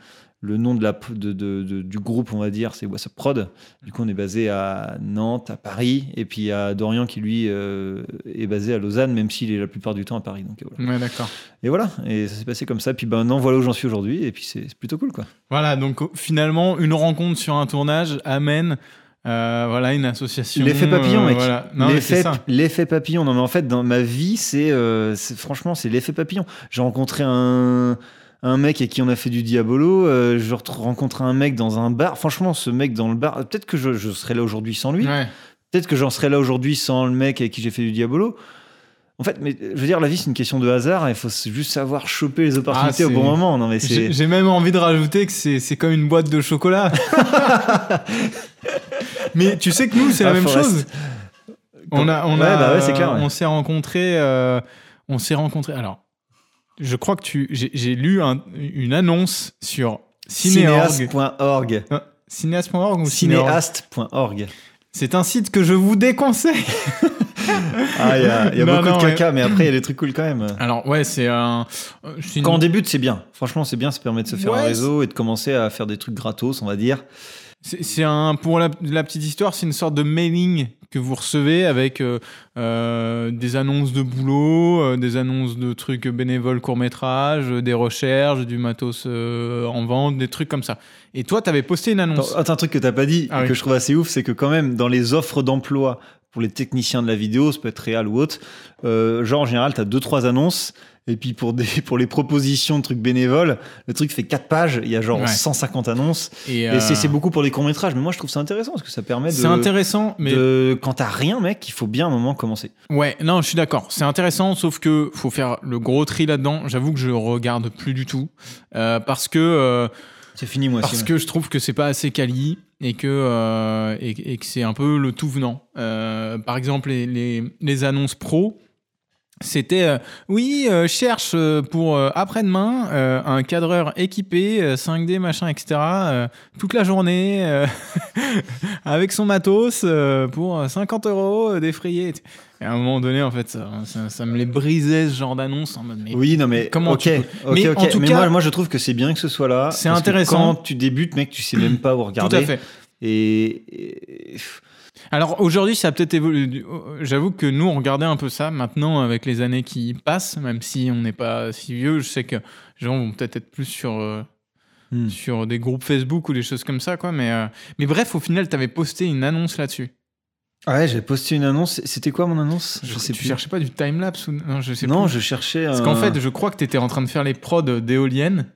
Le nom de la, de, de- de- du groupe, on va dire, c'est WhatsApp Prod. Du coup, on est basé à Nantes, à Paris. Et puis, a Dorian qui, lui, euh, est basé à Lausanne, même s'il est la plupart du temps à Paris. Donc, euh, voilà. Ouais, d'accord. Et voilà, et ça s'est passé comme ça. Puis ben, maintenant, voilà où j'en suis aujourd'hui. Et puis c'est plutôt cool, quoi. Voilà, donc finalement, une rencontre sur un tournage amène euh, voilà, une association. L'effet papillon, euh, mec. voilà. Non, L'effet ça. l'effet papillon. Non, mais en fait, dans ma vie, c'est- franchement, c'est l'effet papillon. J'ai rencontré un, un mec avec qui on a fait du diabolo. euh, je re- rencontre un mec dans un bar. Franchement, ce mec dans le bar, peut-être que je, je serais là aujourd'hui sans lui. Ouais. Peut-être que j'en serais là aujourd'hui sans le mec avec qui j'ai fait du diabolo. En fait, mais je veux dire, la vie, c'est une question de hasard. Il faut juste savoir choper les opportunités au Ah, c'est- bon moment. Non, mais c'est. J'ai même envie de rajouter que c'est comme une boîte de chocolat. mais tu sais que nous, c'est la Ah, même chose. On a, on Ouais, a, bah ouais, clair, ouais. on s'est rencontrés, euh, on s'est rencontrés. Alors, je crois que tu, j'ai lu un- une annonce sur Cinéorg. Cinéaste.org. Euh, Cinéaste.org ou Cinéaste.org. C'est un site que je vous déconseille. Ah, il y a, il y a Non, beaucoup non, de caca, mais après, il y a des trucs cool quand même. Alors ouais, c'est un. euh, une- Quand on débute, c'est bien. Franchement, c'est bien. Ça permet de se faire Ouais, un réseau et de commencer à faire des trucs gratos, on va dire. C'est un pour la, la petite histoire, c'est une sorte de mailing que vous recevez avec euh, euh, des annonces de boulot, euh, des annonces de trucs bénévoles court métrage, des recherches, du matos euh, en vente, des trucs comme ça. Et toi, t'avais posté une annonce. Attends, un truc que t'as pas dit, Ah que oui. je trouve assez ouf, c'est que quand même, dans les offres d'emploi pour les techniciens de la vidéo, ça peut être réel ou autre, euh, genre en général, t'as deux, trois annonces. Et puis pour, des, pour les propositions de trucs bénévoles, le truc fait 4 pages, il y a genre Ouais. 150 annonces. Et, euh, c'est c'est beaucoup pour les courts-métrages. Mais moi, je trouve ça intéressant parce que ça permet de. c'est intéressant, mais de- quand t'as rien, mec, il faut bien un moment commencer. Ouais, non, je suis d'accord. C'est intéressant, sauf que faut faire le gros tri là-dedans. J'avoue que je regarde plus du tout euh, parce que euh, C'est fini, moi parce aussi. que je trouve que c'est pas assez quali et que euh, et, que c'est un peu le tout venant. Euh, par exemple, les, les, les annonces pro. C'était euh, oui, euh, cherche euh, pour après-demain un cadreur équipé euh, 5D machin etc. toute la journée avec son matos pour 50 euros défrayé. Et à un moment donné, en fait, ça, ça, ça me les brisait ce genre d'annonce en mode mais Oui, non, mais Comment ok, tu ok, Mais ok. en tout mais cas- moi, moi, je trouve que c'est bien que ce soit là. C'est que intéressant. Quand tu débutes, mec, tu sais même pas où tout regarder. à fait. Et, et- Alors aujourd'hui, ça a peut-être évolué. J'avoue que nous, on regardait un peu ça. Maintenant, avec les années qui passent, même si on n'est pas si vieux, je sais que les gens vont peut-être être plus sur, euh, Hmm. sur des groupes Facebook ou des choses comme ça. Quoi. Mais, euh, mais bref, au final, tu avais posté une annonce là-dessus. Ah ouais, j'avais posté une annonce. C'était quoi mon annonce? Je, sais tu plus. cherchais pas du timelapse ou non? Je sais non, plus. je cherchais. Parce qu'en fait, je crois que tu étais en train de faire les prods d'éoliennes.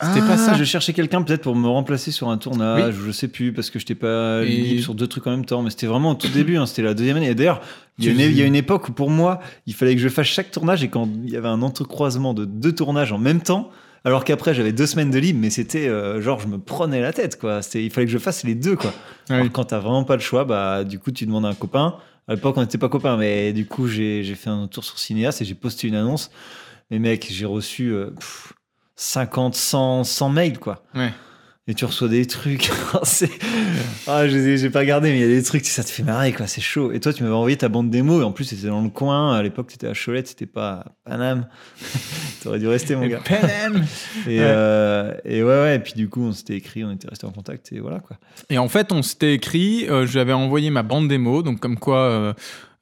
C'était Ah, pas ça. Je cherchais quelqu'un peut-être pour me remplacer sur un tournage, je sais plus, parce que j'étais pas Et- libre sur deux trucs en même temps. Mais c'était vraiment au tout début, hein, c'était la deuxième année. Et d'ailleurs, il y, a une- il y a faisais- une époque où pour moi, il fallait que je fasse chaque tournage et quand il y avait un entrecroisement de deux tournages en même temps. Alors qu'après j'avais deux semaines de libre, mais c'était euh, genre je me prenais la tête quoi. Il fallait que je fasse les deux quoi. Oui. Alors, quand t'as vraiment pas le choix, bah du coup tu demandes à un copain. À l'époque on n'était pas copains, mais du coup j'ai, j'ai fait un tour sur Cinéas et j'ai posté une annonce. Mais mec, j'ai reçu euh, pff, 50, 100, 100 mails quoi. Ouais. Et tu reçois des trucs. C'est- ah, je j'ai pas regardé, mais il y a des trucs, ça te fait marrer, quoi. C'est chaud. Et toi, tu m'avais envoyé ta bande démo, et en plus, c'était dans le coin. À l'époque, t'étais à Cholet, c'était pas à Paname. T'aurais dû rester, mon gars. Paname. Et, Ouais. euh, et ouais, ouais. Et puis, du coup, on s'était écrit, on était resté en contact, et voilà, quoi. Et en fait, on s'était écrit, euh, j'avais envoyé ma bande démo, donc comme quoi euh,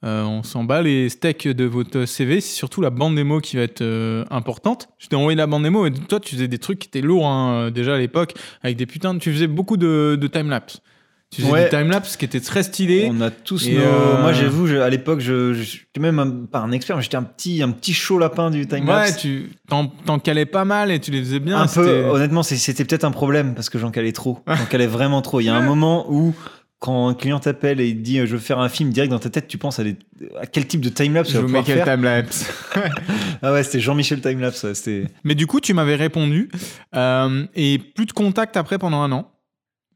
euh, on s'en bat les steaks de votre CV, c'est surtout la bande démo qui va être euh, importante. Je t'ai envoyé la bande démo et toi, tu faisais des trucs qui étaient lourds hein, euh, déjà à l'époque, avec des putains de... Tu faisais beaucoup de, de timelapse. Tu faisais Ouais. des timelapse qui étaient très stylés. On a tous nos. euh, Moi, j'avoue, je- à l'époque, je, je, j'étais même un- pas un expert, mais j'étais un petit, un petit chaud lapin du Ouais, timelapse. tu t'en, t'en calais pas mal et tu les faisais bien. un peu, honnêtement, c'est- c'était peut-être un problème parce que j'en calais trop. J'en calais vraiment trop. Il y a un moment où, quand un client t'appelle et il dit euh, je veux faire un film, direct dans ta tête, tu penses à, des- à quel type de timelapse tu Je vous mets quel timelapse. Ah ouais, c'était Jean-Michel timelapse. ouais. Mais du coup, tu m'avais répondu euh, et plus de contact après pendant un an.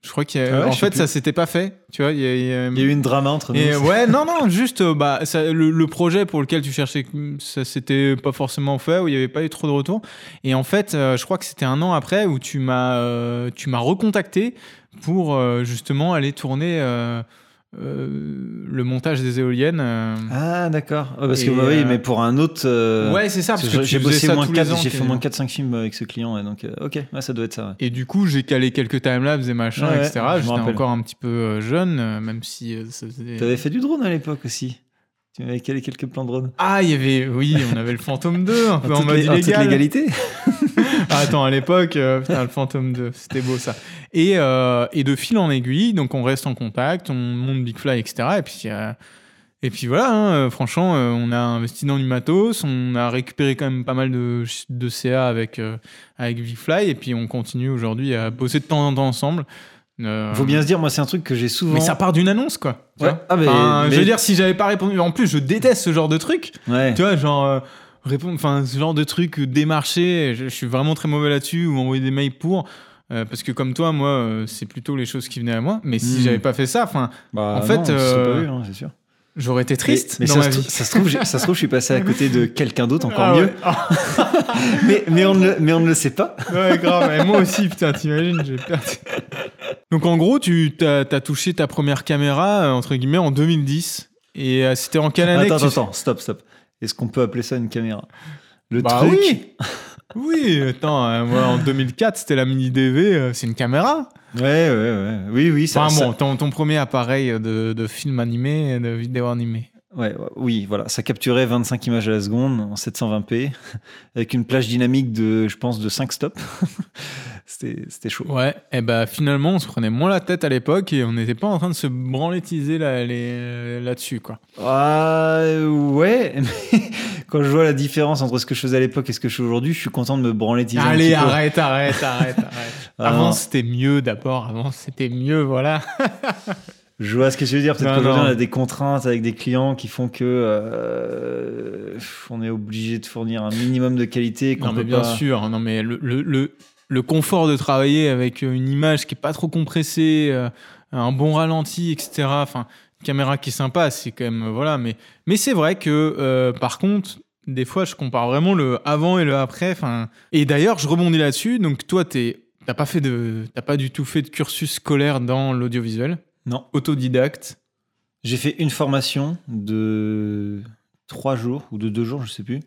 Je crois qu'il y a- Ah ouais, en fait, plus. ça s'était pas fait. Tu vois, il y a, il y a- Il y a eu une drama entre nous. Et ouais, non, non, juste euh, bah, ça- le, le projet pour lequel tu cherchais, ça s'était pas forcément fait, où il n'y avait pas eu trop de retour. Et en fait, euh, je crois que c'était un an après où tu m'as euh, tu m'as recontacté pour euh, justement aller tourner euh, le montage des éoliennes. euh. Ah d'accord. Ouais, parce que bah oui, euh, mais pour un autre. euh, ouais, c'est ça, parce que j'ai bossé moins tous les 4, ans, j'ai fait moins 4-5 films avec ce client. ouais, donc, ok, ouais, ça doit être ça. ouais. Et du coup, j'ai calé quelques timelapses et machin, etc. J'étais encore un petit peu jeune, même si ça faisait... T'avais fait du drone à l'époque aussi. Tu m'avais calé quelques plans de drone. Ah, il y avait, oui, on avait le Fantôme 2, un peu en, mode lé- en toute illégal. légalité. Ah, attends, à l'époque, euh, putain, le Phantom 2, c'était beau ça. Et, euh, et de fil en aiguille, donc on reste en contact, on monte Big Fly, etc. Et puis, euh, et puis voilà, hein, euh, franchement, on a investi dans du matos, on a récupéré quand même pas mal de, de CA avec, avec Big Fly, et puis on continue aujourd'hui à bosser de temps en temps ensemble. Euh, Faut bien se dire, moi, c'est un truc que j'ai souvent. Mais ça part d'une annonce, quoi. tu Ouais. vois. Ah, mais- Enfin, mais- Je veux dire, si j'avais pas répondu. En plus, je déteste ce genre de truc. Ouais. Tu vois, genre. euh, répondre, enfin, ce genre de truc, euh, démarcher, je, je suis vraiment très mauvais là-dessus, ou envoyer des mails pour. euh, parce que comme toi, moi, c'est plutôt les choses qui venaient à moi. Mais si Hmm. j'avais pas fait ça, enfin, Bah, En fait, non, hein, c'est sûr. j'aurais été triste Mais, mais dans ça, ma se vie. trou- ça se trouve, ça se trouve, je suis passé à côté de quelqu'un d'autre encore Ah mieux. ouais. Mais, mais, on ne, le- mais on ne le sait pas. ouais, grave. Et moi aussi, putain, t'imagines, j'ai perdu. Donc en gros, tu t'as as touché ta première caméra, euh, entre guillemets, en 2010. Et euh, c'était en quelle année Attends, que tu- attends, attends, stop, stop. Est-ce qu'on peut appeler ça une caméra? Le Bah truc. oui Oui, attends, euh, moi en 2004, c'était la mini DV, euh, c'est une caméra. Ouais, ouais, ouais. Oui, oui, ça. Enfin ça- bon, ton, ton premier appareil de, de film animé, de vidéo animée. Ouais, oui, voilà. Ça capturait 25 images à la seconde en 720p avec une plage dynamique de, je pense, de 5 stops. C'était chaud. Ouais, et bah finalement, on se prenait moins la tête à l'époque et on n'était pas en train de se branlétiser là- les- là-dessus, quoi. Ah, ouais, mais quand je vois la différence entre ce que je faisais à l'époque et ce que je fais aujourd'hui, je suis content de me un Allez, petit peu. arrête, arrête, arrête, arrête. Ah, avant, c'était mieux d'abord. Avant, c'était mieux, voilà. Je vois ce que tu veux dire. Peut-être qu'aujourd'hui, on a des contraintes avec des clients qui font que euh, on est obligé de fournir un minimum de qualité. Non, mais bien pas- sûr. Non, mais le, le, le, le confort de travailler avec euh, une image qui est pas trop compressée, euh, un bon ralenti, etc. Enfin, une caméra qui est sympa, c'est quand même voilà. Mais mais c'est vrai que euh, par contre, des fois, je compare vraiment le avant et le après. Enfin, et d'ailleurs, je rebondis là-dessus. Donc toi, t'es T'as pas fait de, t'as pas du tout fait de cursus scolaire dans l'audiovisuel, Non, autodidacte. j'ai fait une formation de trois jours ou de deux jours, je sais plus,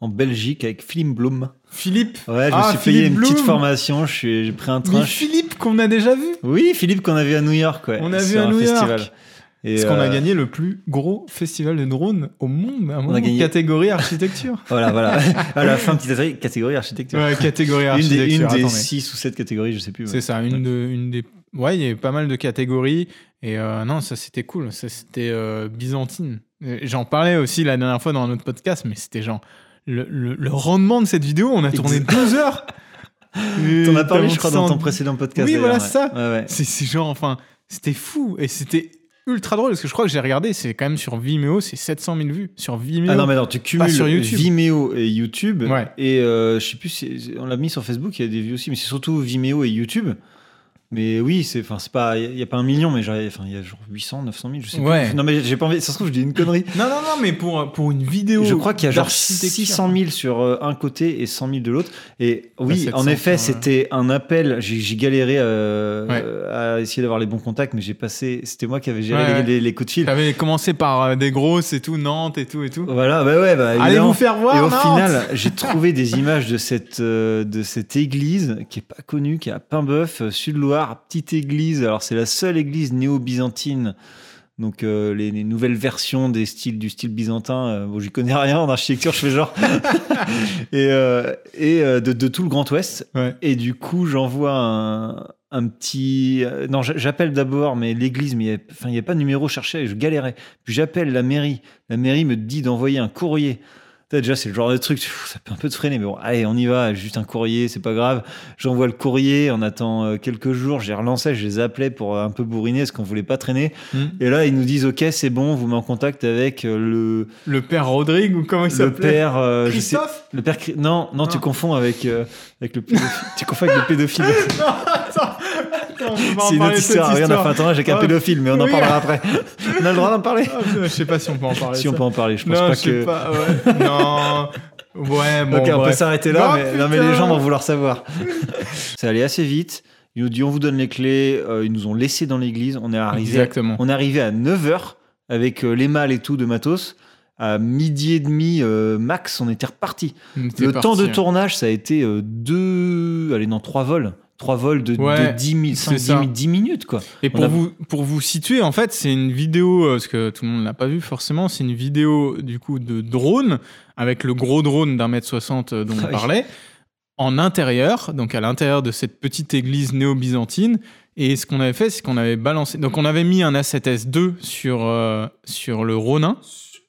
en Belgique avec Philippe Blum. Philippe. Ouais, je Ah, me suis payé Philippe une petite formation. Suis, j'ai pris un train. Mais Philippe qu'on a déjà vu. Oui, Philippe qu'on a vu à New York. Ouais, On a vu à un New York. festival. Et, Parce qu'on a euh, gagné le plus gros festival de drones au monde, à un a moment, gagné- catégorie architecture. Voilà, voilà. à la fin, petite catégorie, catégorie architecture. ouais, catégorie une des, architecture. une des attendez. six ou sept catégories, je sais plus. ouais. C'est ça, une, de, une des. Ouais, il y avait pas mal de catégories. Et euh, non, ça c'était cool. Ça c'était euh, byzantine. J'en parlais aussi la dernière fois dans un autre podcast, mais c'était genre. Le, le- le rendement de cette vidéo, on a tourné deux heures. T'en as parlé, je crois, dans ton précédent podcast. Oui, voilà ouais. ça. Ouais, ouais. C'est c'est genre, enfin, c'était fou. Et c'était ultra drôle parce que je crois que j'ai regardé, c'est quand même sur Vimeo, c'est 700 000 vues. Sur Vimeo. Ah non, mais alors tu cumules sur YouTube. Vimeo et YouTube. Ouais. Et euh, je sais plus, si- on l'a mis sur Facebook, il y a des vues aussi, mais c'est surtout Vimeo et YouTube. Mais oui, c'est, enfin, c'est pas, il y a pas un million, mais enfin, il y a genre 800, 900 000, je sais Ouais. plus. Non, mais j'ai pas envie, ça se trouve, je dis une connerie. Non, non, non, mais pour, pour une vidéo. Je crois qu'il y a genre d'architecture. 600 000 sur euh, un côté et 100 000 de l'autre. Et oui, 700, en effet, ouais. c'était un appel. J'ai galéré euh, Ouais. à essayer d'avoir les bons contacts, mais j'ai passé. C'était moi qui avais géré les, les- les coups de fil. T'avais commencé par euh, des grosses et tout, Nantes et tout et tout. Voilà, bah ouais, bah, Allez vous faire voir. Et au Nantes final, j'ai trouvé des images de cette, euh, de cette église qui est pas connue, qui est à Paimboeuf, euh, Petite église. Alors, c'est la seule église néo-byzantine. Donc, euh, les, les nouvelles versions des styles, du style byzantin. euh, bon, j'y connais rien en architecture, je fais genre. et euh, et euh, de, de tout le Grand Ouest. Ouais. Et du coup, j'envoie un, un petit. non, j'a- j'appelle d'abord, mais l'église, mais il n'y a, enfin, il y a pas de numéro cherché, je galérais. Puis j'appelle la mairie. La mairie me dit d'envoyer un courrier. Déjà, c'est le genre de truc, ça peut un peu te freiner, mais bon, allez, on y va, juste un courrier, c'est pas grave. J'envoie le courrier, on attend euh, quelques jours, j'ai relancé, je les appelais pour un peu bourriner, parce qu'on voulait pas traîner. Hmm. Et là, ils nous disent, ok, c'est bon, on vous met en contact avec euh, le, Le père Rodrigue ou comment il le s'appelait père. euh, je sais- Christophe le père. Non, non, tu Non. confonds avec, euh, avec le pédophile. tu confonds avec le pédophile. Non, attends. On C'est une autre histoire. Oui, on a fait un tournage avec un Ah, pédophile, mais on en parlera après. On a le droit d'en parler Ah, Je sais pas si on peut en parler. Si on ça. peut en parler, je pense non, pas je sais que. pas. Ouais. non. Ouais, bon. ok, on peut s'arrêter là, Non, mais, non, mais putain. les gens vont vouloir savoir. C'est allé assez vite. Ils nous disent on vous donne les clés. euh, ils nous ont laissé dans l'église. On est arrivé. Exactement. On est arrivé à 9h avec euh, les malles et tout de matos. À midi et demi euh, max, on était reparti. Le parti, temps de hein. tournage, ça a été deux. Allez, non, trois vols. Trois vols de, Ouais, de 10, mi- c'est 5, 10, ça. mi- 10 minutes, quoi. Et pour a- vous, pour vous situer, en fait, c'est une vidéo, euh, parce que tout le monde l'a pas vu forcément, c'est une vidéo du coup de drone, avec le gros drone d'un mètre soixante euh, dont Ah on oui. parlait, en intérieur, donc à l'intérieur de cette petite église néo-byzantine. Et ce qu'on avait fait, c'est qu'on avait balancé. Donc on avait mis un A7S2 sur, euh, sur le Ronin,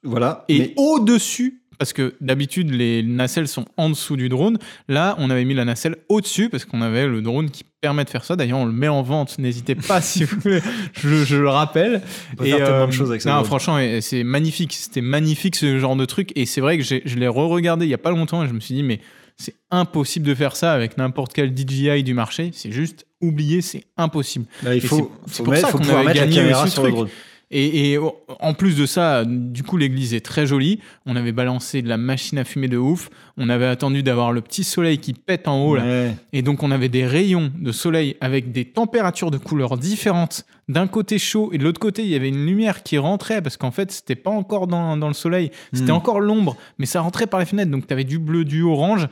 Voilà. et Mais- au-dessus. Parce que d'habitude, les nacelles sont en dessous du drone. Là, on avait mis la nacelle au-dessus parce qu'on avait le drone qui permet de faire ça. D'ailleurs, on le met en vente. N'hésitez pas si vous voulez. Je, je le rappelle. on peut faire tellement euh, de choses avec ça. non, franchement, et- c'est magnifique. C'était magnifique ce genre de truc. Et c'est vrai que je l'ai re-regardé il y a pas longtemps et je me suis dit, mais c'est impossible de faire ça avec n'importe quel DJI du marché. C'est juste oublié, c'est impossible. Là, il Et faut, faut, pour mettre- ça qu'on pouvoir avait mettre la gagné caméra sur le drone. Et, et en plus de ça, du coup, l'église est très jolie. On avait balancé de la machine à fumer de ouf. On avait attendu d'avoir le petit soleil qui pète en haut là. Ouais. Et donc, on avait des rayons de soleil avec des températures de couleurs différentes. D'un côté chaud et de l'autre côté, il y avait une lumière qui rentrait parce qu'en fait, c'était pas encore dans, dans le soleil. C'était Hmm. encore l'ombre, mais ça rentrait par les fenêtres. Donc, tu avais du bleu, du orange.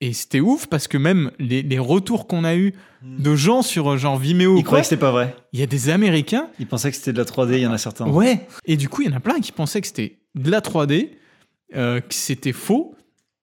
Et c'était ouf parce que même les, les retours qu'on a eu de gens sur euh, genre Vimeo, Ils croyaient que c'était pas vrai. il y a des Américains Ils pensaient que c'était de la 3D, il y en a certains. Ouais. Et du coup, il y en a plein qui pensaient que c'était de la 3D, euh, que c'était faux.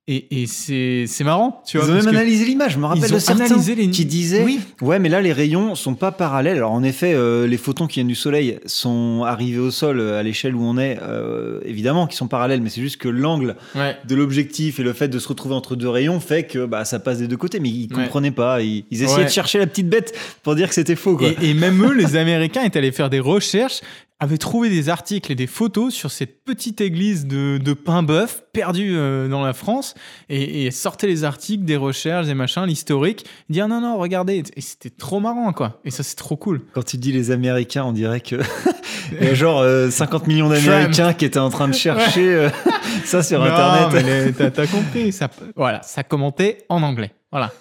Et, et c'est c'est marrant, tu Ils vois. ont même analysé l'image. Je me rappelle ils de certains les- qui disaient Oui. Ouais, mais là, les rayons sont pas parallèles. Alors, en effet, euh, les photons qui viennent du soleil sont arrivés au sol euh, à l'échelle où on est, euh, évidemment, qui sont parallèles, mais c'est juste que l'angle Ouais. de l'objectif et le fait de se retrouver entre deux rayons fait que bah, ça passe des deux côtés. Mais ils Ouais. comprenaient pas. Ils, ils essayaient Ouais. de chercher la petite bête pour dire que c'était faux. Quoi. Et, et même eux, les Américains, étaient allés faire des recherches, avaient trouvé des articles et des photos sur cette petite église de, de Paimboeuf, perdue euh, dans la France, et, et sortaient les articles, des recherches, des machins, l'historique. Ils disaient, ah non, non, regardez. Et c'était trop marrant, quoi. Et ça, c'est trop cool. Quand tu dis les Américains, on dirait que il y a genre euh, 50 millions d'Américains qui étaient en train de chercher euh, ça sur Non, Internet. mais les- t'as t'as compris. Ça, voilà, ça commentait en anglais. Voilà.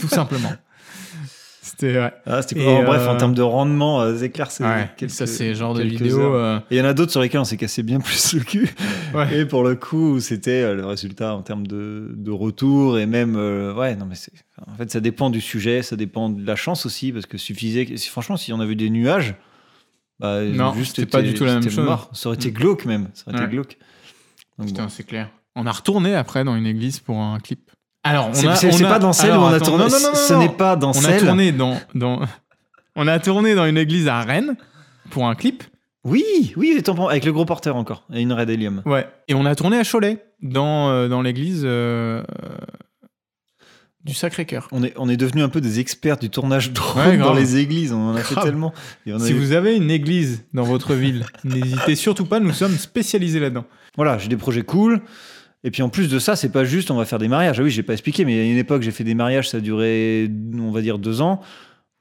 Tout simplement. C'était, ouais. Ah, cool. En bref, euh, en termes de rendement, euh, clair, c'est Ouais, quelques- ça, c'est genre de vidéo. euh, Et il y en a d'autres sur lesquels on s'est cassé bien plus le cul. ouais. Et pour le coup, c'était euh, le résultat en termes de, de retour et même, euh, ouais, non, mais en fait, ça dépend du sujet, ça dépend de la chance aussi, parce que suffisait, franchement, si on avait des nuages, bah, Non, c'était pas du tout la même chose. mort. Ça aurait été Mm. glauque même, ça aurait été glauque. Donc, Putain, bon. c'est clair. On a retourné après dans une église pour un clip. Alors, on C'est, a, c'est- on a- pas dans celle alors, où on a attends, tourné. non, non, non, ce n'est pas dans On a celle. tourné dans, dans. On a tourné dans une église à Rennes pour un clip. Oui, oui, avec le gros porteur encore, et une raid hélium. Ouais. Et on a tourné à Cholet, dans, euh, dans l'église euh, du Sacré-Cœur. On est, on est devenu un peu des experts du tournage drone Ouais, dans les églises, on en a fait tellement. Et on a Si vous avez une église dans votre ville, n'hésitez surtout pas, nous sommes spécialisés là-dedans. Voilà, j'ai des projets cool. Et puis en plus de ça, c'est pas juste on va faire des mariages. Ah oui, j'ai pas expliqué, mais il y a une époque, j'ai fait des mariages, ça duré, on va dire, deux ans.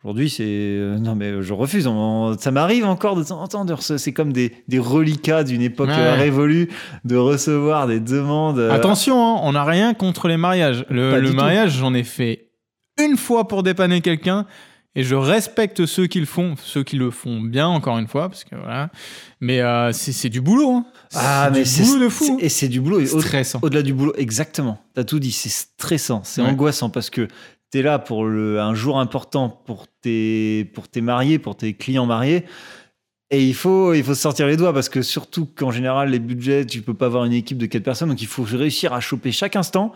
Aujourd'hui, c'est. euh, Non, mais je refuse. On- Ça m'arrive encore de temps en temps de C'est comme des, des reliquats d'une époque Ouais. euh, révolue de recevoir des demandes. euh, Attention, hein, on n'a rien contre les mariages. Le, mariage, j'en ai fait une fois pour dépanner quelqu'un. Et je respecte ceux qui le font, ceux qui le font bien, encore une fois, parce que voilà. Mais euh, c'est c'est du boulot. Hein. Ah, C'est mais du c'est. boulot de fou. Et c'est du boulot. Stressant. Au-delà du boulot, exactement. T'as tout dit. C'est stressant, c'est Ouais. angoissant parce que t'es là pour le, un jour important pour tes, pour tes mariés, pour tes clients mariés. Et il faut, il faut se sortir les doigts parce que surtout qu'en général, les budgets, tu peux pas avoir une équipe de quatre personnes. Donc il faut réussir à choper chaque instant.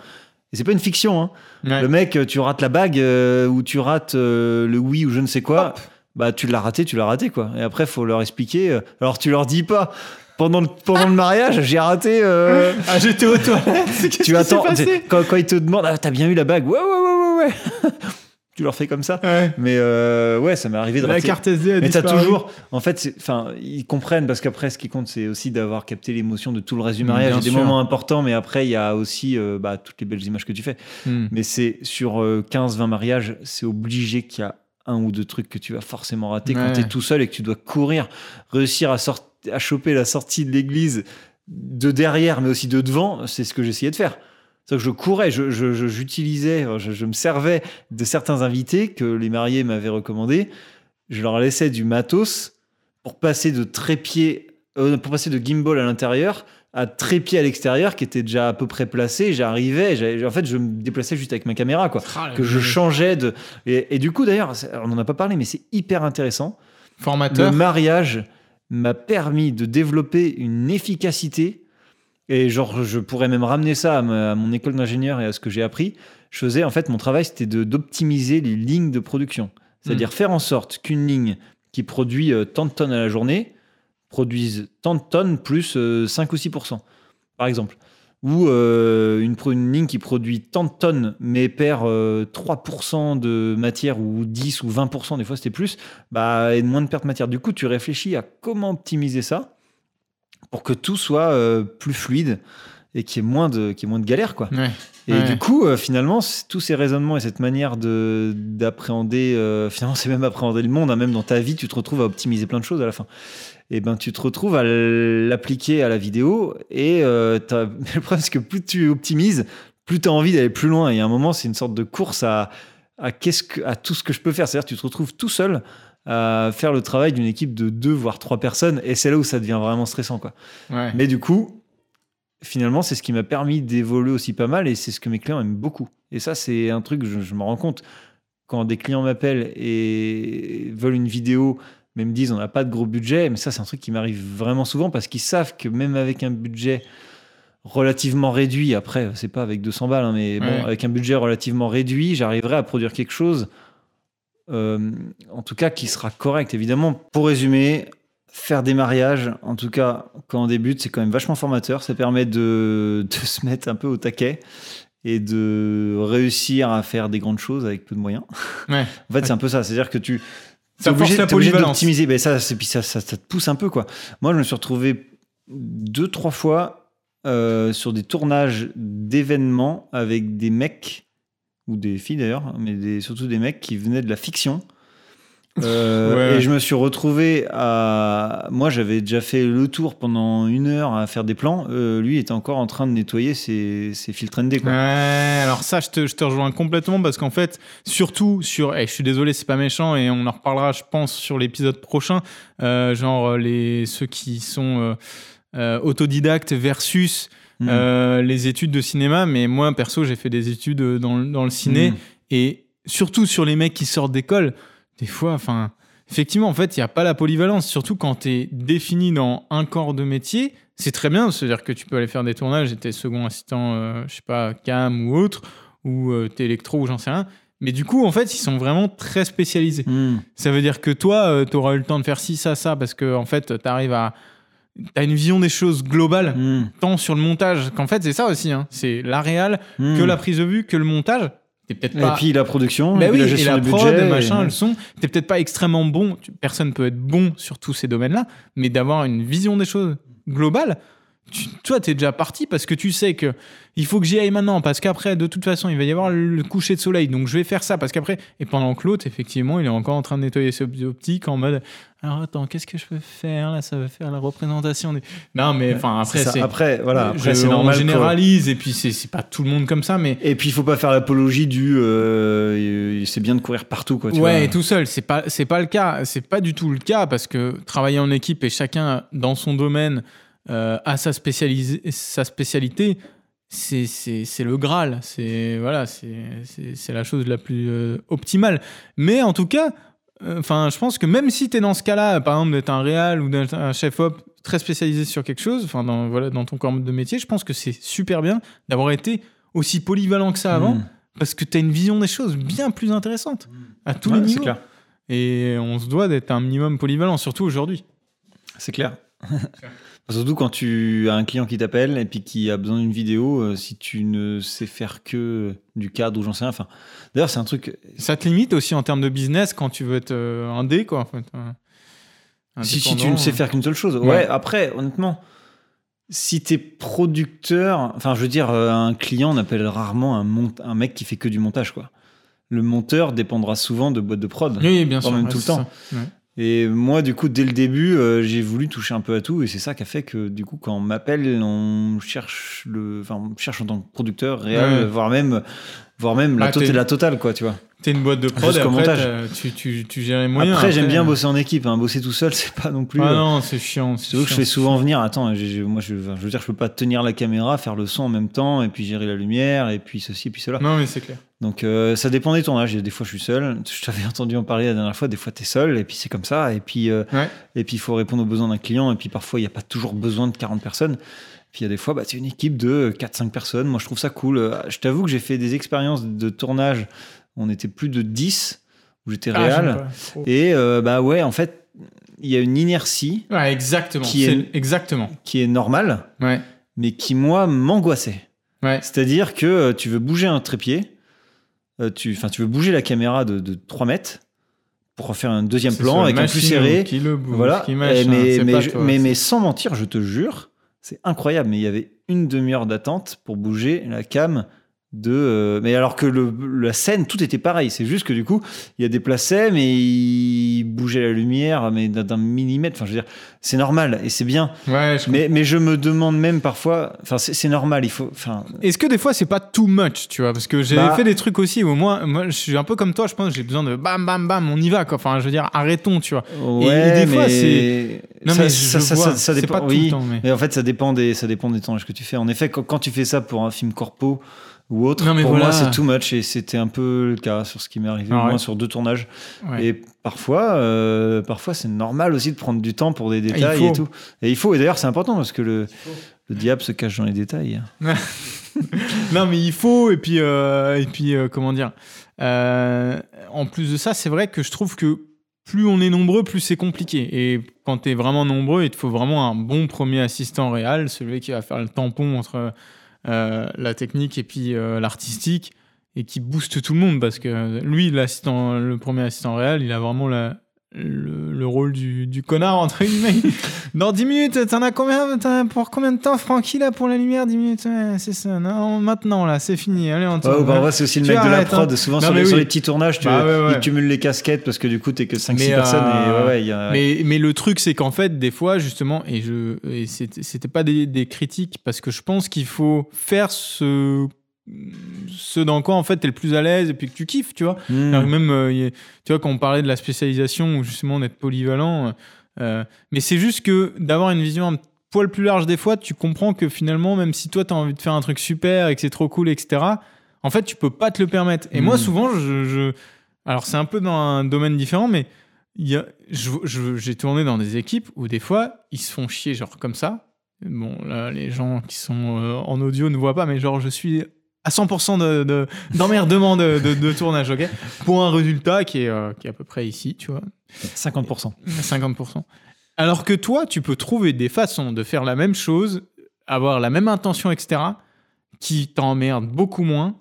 Et c'est pas une fiction. Hein. Ouais. Le mec, tu rates la bague euh, ou tu rates euh, le oui ou je ne sais quoi. Bah, tu l'as raté, tu l'as raté, quoi. Et après, faut leur expliquer. euh, Alors, tu leur dis pas. Pendant le, pendant le mariage, j'ai raté. euh, Ah, j'étais aux toilettes. Tu attends. passé? Quand, quand ils te demandent, ah, t'as bien eu la bague? Ouais, ouais, ouais, ouais, ouais. Tu leur fais comme ça. Ouais. Mais euh, ouais, ça m'est arrivé de La rater. carte SD a Mais t'as toujours. En fait, enfin, ils comprennent parce qu'après, ce qui compte, c'est aussi d'avoir capté l'émotion de tout le reste du mariage. Il y a des moments importants, mais après, il y a aussi euh, bah, toutes les belles images que tu fais. Hmm. Mais c'est sur euh, 15-20 mariages, c'est obligé qu'il y a un ou deux trucs que tu vas forcément rater quand Ouais. tu es tout seul et que tu dois courir, réussir à, à choper la sortie de l'église de derrière, mais aussi de devant. C'est ce que j'essayais de faire. C'est que je courais, je, je- je- j'utilisais, je, je me servais de certains invités que les mariés m'avaient recommandés. Je leur laissais du matos pour passer de trépied, euh, pour passer de gimbal à l'intérieur à trépied à l'extérieur qui était déjà à peu près placé. J'arrivais, en fait, je me déplaçais juste avec ma caméra, quoi. Ah, Que je le changeais de. Et, et du coup, d'ailleurs, on n'en a pas parlé, mais c'est hyper intéressant. Le Formateur. mariage m'a permis de développer une efficacité. Et genre, je pourrais même ramener ça à, ma- à mon école d'ingénieur et à ce que j'ai appris. Je faisais, en fait, mon travail, c'était d'optimiser les lignes de production. C'est-à-dire faire en sorte qu'une ligne qui produit euh, tant de tonnes à la journée produise tant de tonnes plus euh, 5 ou 6% par exemple. Ou euh, une, ligne qui produit tant de tonnes mais perd euh, 3% de matière ou 10 ou 20%, des fois c'était plus, bah, et moins de perte de matière. Du coup, tu réfléchis à comment optimiser ça pour que tout soit euh, plus fluide et qu'il y ait moins de, qu'il y ait moins de galères. Quoi. Ouais. Et Ouais. du coup, euh, finalement, tous ces raisonnements et cette manière de d'appréhender, euh, finalement, c'est même appréhender le monde. hein, même dans ta vie, tu te retrouves à optimiser plein de choses à la fin. Et ben, tu te retrouves à l'appliquer à la vidéo. Et le problème, c'est que plus tu optimises, plus tu as envie d'aller plus loin. Et à un moment, c'est une sorte de course à, à, qu'est-ce que, à tout ce que je peux faire. C'est-à-dire, tu te retrouves tout seul à faire le travail d'une équipe de deux voire trois personnes. Et c'est là où ça devient vraiment stressant, quoi. Ouais. Mais du coup, finalement, c'est ce qui m'a permis d'évoluer aussi pas mal et c'est ce que mes clients aiment beaucoup. Et ça, c'est un truc, je, je me rends compte, quand des clients m'appellent et veulent une vidéo, mais me disent on n'a pas de gros budget, mais ça, c'est un truc qui m'arrive vraiment souvent parce qu'ils savent que même avec un budget relativement réduit, après, c'est pas avec 200 balles, hein, mais bon, avec un budget relativement réduit, j'arriverai à produire quelque chose, en tout cas, qui sera correct, évidemment. Pour résumer, faire des mariages, en tout cas, quand on débute, c'est quand même vachement formateur. Ça permet de, de se mettre un peu au taquet et de réussir à faire des grandes choses avec peu de moyens. Ouais. En fait, c'est un peu ça. C'est-à-dire que tu. T'es obligé, la t'es obligé d'optimiser. Ben ça, puis ça, ça, ça te pousse un peu, quoi. Moi, je me suis retrouvé deux, trois fois euh, sur des tournages d'événements avec des mecs, ou des filles d'ailleurs, mais des, surtout des mecs qui venaient de la fiction. Euh, Ouais. Et je me suis retrouvé à. Moi, j'avais déjà fait le tour pendant une heure à faire des plans. Euh, lui était encore en train de nettoyer ses, ses filtres ND. Quoi. Ouais, alors ça, je te, je te rejoins complètement parce qu'en fait, surtout sur. eh, je suis désolé, c'est pas méchant et on en reparlera, je pense, sur l'épisode prochain. euh, genre les, ceux qui sont autodidactes versus Mm. euh, les études de cinéma. Mais moi, perso, j'ai fait des études dans, le- dans le ciné Mm. et surtout sur les mecs qui sortent d'école, des fois, enfin. Effectivement, en fait, il n'y a pas la polyvalence, surtout quand tu es défini dans un corps de métier. C'est très bien, c'est-à-dire que tu peux aller faire des tournages et t'es second assistant, euh, je sais pas, cam ou autre, ou euh, t'es électro ou j'en sais rien. Mais du coup, en fait, ils sont vraiment très spécialisés. Hmm. Ça veut dire que toi, tu auras eu le temps de faire ci, ça, ça, parce que en fait, tu arrives à. T'as une vision des choses globales, Hmm. tant sur le montage qu'en fait, c'est ça aussi. Hein. C'est la réal, Hmm. que la prise de vue, que le montage. T'es peut-être pas. Et puis la production, Bah et oui, la et gestion la du prod, budget. le machin, et- le son. T'es peut-être pas extrêmement bon. Personne peut être bon sur tous ces domaines-là, mais d'avoir une vision des choses globale. Tu, toi, t'es déjà parti parce que tu sais que il faut que j'y aille maintenant parce qu'après, de toute façon, il va y avoir le coucher de soleil, donc je vais faire ça parce qu'après. Et pendant que l'autre, effectivement, il est encore en train de nettoyer ses optiques en mode. Alors attends, qu'est-ce que je peux faire là Ça va faire la représentation des. Non, mais enfin après, C'est. Après, voilà, après c'est normal. On généralise et puis c'est c'est pas tout le monde comme ça, mais Et puis il faut pas faire l'apologie du euh, c'est bien de courir partout quoi. Tu ouais, vois. et tout seul, c'est pas c'est pas le cas, c'est pas du tout le cas parce que travailler en équipe et chacun dans son domaine euh, a sa spécialis- sa spécialité, c'est le graal, c'est voilà, c'est la chose la plus euh, optimale. Mais en tout cas, euh, enfin, je pense que même si tu es dans ce cas-là, par exemple d'être un réal ou d'être un chef op très spécialisé sur quelque chose, enfin dans voilà dans ton corps de métier, je pense que c'est super bien d'avoir été aussi polyvalent que ça avant Hmm. parce que tu as une vision des choses bien plus intéressante à tous Ouais, les niveaux. clair. Et on se doit d'être un minimum polyvalent, surtout aujourd'hui. C'est clair. Surtout quand tu as un client qui t'appelle et puis qui a besoin d'une vidéo, euh, si tu ne sais faire que du cadre ou j'en sais rien. Enfin, d'ailleurs, c'est un truc. Ça te limite aussi en termes de business quand tu veux être euh, un dé, quoi. En fait. Si, si tu ne sais euh. faire qu'une seule chose. Ouais. Ouais. après, honnêtement, si t'es producteur, enfin, je veux dire, euh, un client, on appelle rarement un, mont- un mec qui fait que du montage, quoi. Le monteur dépendra souvent de boîtes de prod. Oui, bien sûr. même ouais, tout le temps. Ouais. Et moi, du coup, dès le début, euh, j'ai voulu toucher un peu à tout, et c'est ça qui a fait que, du coup, quand on m'appelle, on cherche le, enfin, on cherche en tant que producteur, réel, Ouais. voire même, voire même la, Ah, tot- t'es- la totale, quoi, tu vois. T'es une boîte de prod et après, tu, tu, tu gères les moyens. après, j'aime bien euh, bosser en équipe, hein. bosser tout seul, c'est pas non plus. Ah euh, non, c'est chiant. c'est que je fais souvent venir. Attends, moi, je, veux dire, je peux pas tenir la caméra, faire le son en même temps, et puis gérer la lumière, et puis ceci, et puis cela. Non, mais c'est clair. Donc, euh, ça dépend des tournages. Des fois, je suis seul. Je t'avais entendu en parler la dernière fois. Des fois, tu es seul, et puis c'est comme ça. Et puis, Ouais. et puis, il faut répondre aux besoins d'un client. Et puis, parfois, il n'y a pas toujours besoin de 40 personnes. Puis, il y a des fois, bah, c'est une équipe de 4-5 personnes. Moi, je trouve ça cool. Je t'avoue que j'ai fait des expériences de tournage. On était plus de 10, où j'étais Ah, réel. Oh. et euh, bah ouais, en fait, il y a une inertie Ouais, exactement. Qui est- Exactement. qui est normale. Ouais. mais qui, moi, m'angoissait. Ouais. C'est-à-dire que euh, tu veux bouger un trépied, euh, tu, enfin, tu veux bouger la caméra de, de 3 mètres pour refaire un deuxième plan avec un plus serré. Qui le bouge, Voilà. qui machin, mais, mais, pas je- toi, mais, mais sans mentir, je te jure, c'est incroyable. Mais il y avait une demi-heure d'attente pour bouger la cam de. euh, mais alors que le, la scène, tout était pareil. C'est juste que du coup, il y a des placets, mais il bougeait la lumière, mais d'un millimètre. Enfin, je veux dire, c'est normal et c'est bien. Ouais, je Mais, mais je me demande même parfois. Enfin, c'est normal. Il faut. Enfin, Est-ce que des fois c'est pas too much, tu vois? Parce que j'ai Bah- fait des trucs aussi où moi, moi je suis un peu comme toi, je pense que j'ai besoin de bam bam bam, on y va quoi. Enfin, je veux dire, arrêtons, tu vois. ouais, et des fois, c'est- Non, ça, mais ça, je ça, vois, ça- dépend. pas tout oui, le temps, mais- mais en fait, ça dépend des, ça dépend des tournages que tu fais. En effet, quand, quand tu fais ça pour un film corpo ou autre, Non, mais pour voilà. moi, c'est too much et c'était un peu le cas sur ce qui m'est arrivé, Ah au moins ouais. sur deux tournages. Ouais. Et parfois, euh, parfois, c'est normal aussi de prendre du temps pour des détails et tout. Et il faut. Et d'ailleurs, c'est important parce que le, le diable se cache dans les détails. Non, mais il faut, et puis, euh, et puis euh, comment dire En plus de ça, c'est vrai que je trouve que plus on est nombreux, plus c'est compliqué. Et quand tu es vraiment nombreux, il te faut vraiment un bon premier assistant réel, celui qui va faire le tampon entre la technique et puis euh, l'artistique, et qui booste tout le monde, parce que lui, l'assistant, le premier assistant réel, il a vraiment la- le, le rôle du, du connard, entre guillemets. Dans 10 minutes, t'en as combien as pour combien de temps, Francky, là, pour la lumière 10 minutes? Ouais, c'est ça. Non, maintenant, là, c'est fini. Allez, on Ouais, tourne. ou parfois, c'est aussi le mec de la prod. hein. Souvent, Non, sur, les, sur les petits tournages, tu, Bah, ouais, ils cumulent les casquettes parce que du coup, t'es que 5-6 Mais, personnes. Et euh, ouais, ouais, il y a- Mais, mais le truc, c'est qu'en fait, des fois, justement, et, je, et c'était c'était pas des, des critiques, parce que je pense qu'il faut faire ce, ce dans quoi, en fait, t'es le plus à l'aise et puis que tu kiffes, tu vois. Hmm. Même, euh, a- tu vois, quand on parlait de la spécialisation ou justement d'être polyvalent, euh, mais c'est juste que d'avoir une vision un poil plus large des fois, tu comprends que finalement, même si toi, tu as envie de faire un truc super et que c'est trop cool, etc., en fait, tu peux pas te le permettre. Et moi, Mm. souvent, je, je- alors c'est un peu dans un domaine différent, mais il y a, je- je- j'ai tourné dans des équipes où des fois, ils se font chier, genre comme ça. Bon, là, les gens qui sont euh, en audio ne voient pas, mais genre, je suis à 100% de- de- d'emmerdement de, de, de tournage, ok? Pour un résultat qui est, euh, qui est à peu près ici, tu vois, 50%. 50%. Alors que toi, tu peux trouver des façons de faire la même chose, avoir la même intention, etc., qui t'emmerdent beaucoup moins.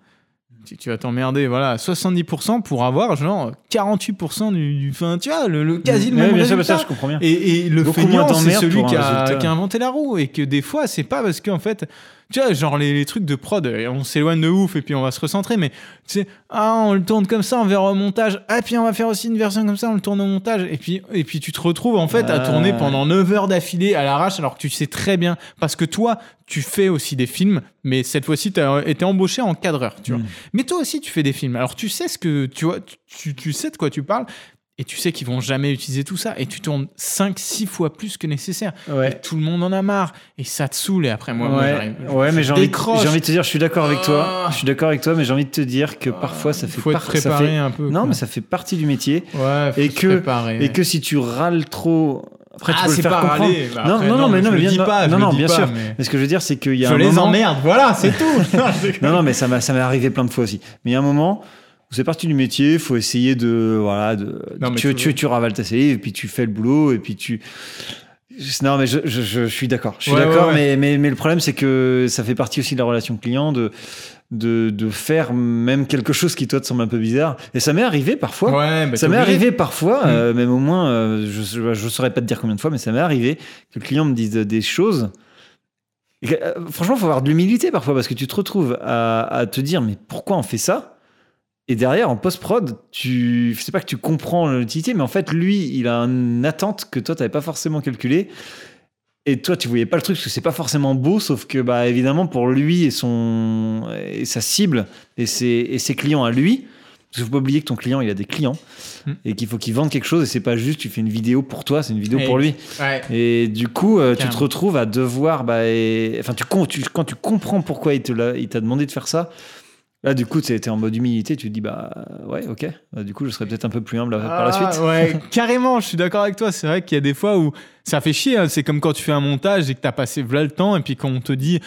Tu, tu vas t'emmerder, voilà, à 70% pour avoir genre 48% du, du fin, tu vois, le, le quasi le même bien résultat. sûr, je comprends bien. Et, et le feignant, c'est celui qui a, qui a inventé la roue. Et que des fois, c'est pas parce qu'en fait, tu vois, genre les, les trucs de prod, et on s'éloigne de ouf et puis on va se recentrer, mais tu sais, ah, on le tourne comme ça, on verra au montage. Ah, puis on va faire aussi une version comme ça, on le tourne au montage. Et puis, et puis tu te retrouves en fait à tourner pendant 9 heures d'affilée à l'arrache alors que tu sais très bien. Parce que toi, tu fais aussi des films, mais cette fois-ci, tu as été embauché en cadreur, tu vois. Mm. Mais toi aussi, tu fais des films. Alors, tu sais ce que tu vois, tu, tu sais de quoi tu parles, et tu sais qu'ils vont jamais utiliser tout ça, et tu tournes 5-6 fois plus que nécessaire. Et tout le monde en a marre, et ça te saoule. Et après, moi, moi, ouais, j'arrive. ouais, je mais j'ai envie, envie de te dire, je suis d'accord avec toi. Ah. Je suis d'accord avec toi, mais j'ai envie de te dire que parfois ça Il fait faut être préparé fait- un peu. Non, quoi. mais ça fait partie du métier. Ouais, faut et que- préparer. Et que si tu râles trop, après tu ah, c'est faire pas râler. Bah, non, après, non, non, mais je non, mais bien, dis pas, non, je non, dis bien pas, sûr. mais- Mais ce que je veux dire, c'est qu'il y a Je un les moment- emmerde, voilà, c'est tout. Non, non, mais ça m'a, ça m'est arrivé plein de fois aussi. Mais il y a un moment c'est parti du métier, faut essayer de, voilà, de, Non, tu, tu, tu ravales ta salive et puis tu fais le boulot et puis tu. Non, mais je, je, je, je suis d'accord. Je suis Ouais, d'accord, ouais, mais, ouais. mais, mais le problème, c'est que ça fait partie aussi de la relation client de, de, de faire même quelque chose qui, toi, te semble un peu bizarre. Et ça m'est arrivé parfois. Bah, Ça m'est arrivé parfois, Mm. euh, même au moins, euh, je ne saurais pas te dire combien de fois, mais ça m'est arrivé que le client me dise des choses. Et que, euh, franchement, il faut avoir de l'humilité parfois parce que tu te retrouves à, à te dire mais pourquoi on fait ça? Et derrière, en post-prod, tu c'est pas que tu comprends l'utilité, mais en fait, lui, il a une attente que toi, tu n'avais pas forcément calculée. Et toi, tu voyais pas le truc parce que c'est pas forcément beau, sauf que, bah, évidemment, pour lui et, son, et sa cible et ses, et ses clients à lui, parce qu'il faut pas oublier que ton client, il a des clients Mm. et qu'il faut qu'il vende quelque chose et c'est pas juste tu fais une vidéo pour toi, c'est une vidéo Et- pour lui. Ouais. Et du coup, euh, tu te retrouves à devoir, bah, et- enfin, tu, quand tu comprends pourquoi il te l'a- il t'a demandé de faire ça, là, du coup, tu es en mode humilité, tu te dis, bah, ouais, ok, Bah, du coup, je serais peut-être un peu plus humble par la Ah, suite. Ouais, carrément, je suis d'accord avec toi. C'est vrai qu'il y a des fois où ça fait chier. hein. C'est comme quand tu fais un montage et que t'as passé voilà le temps et puis qu'on te dit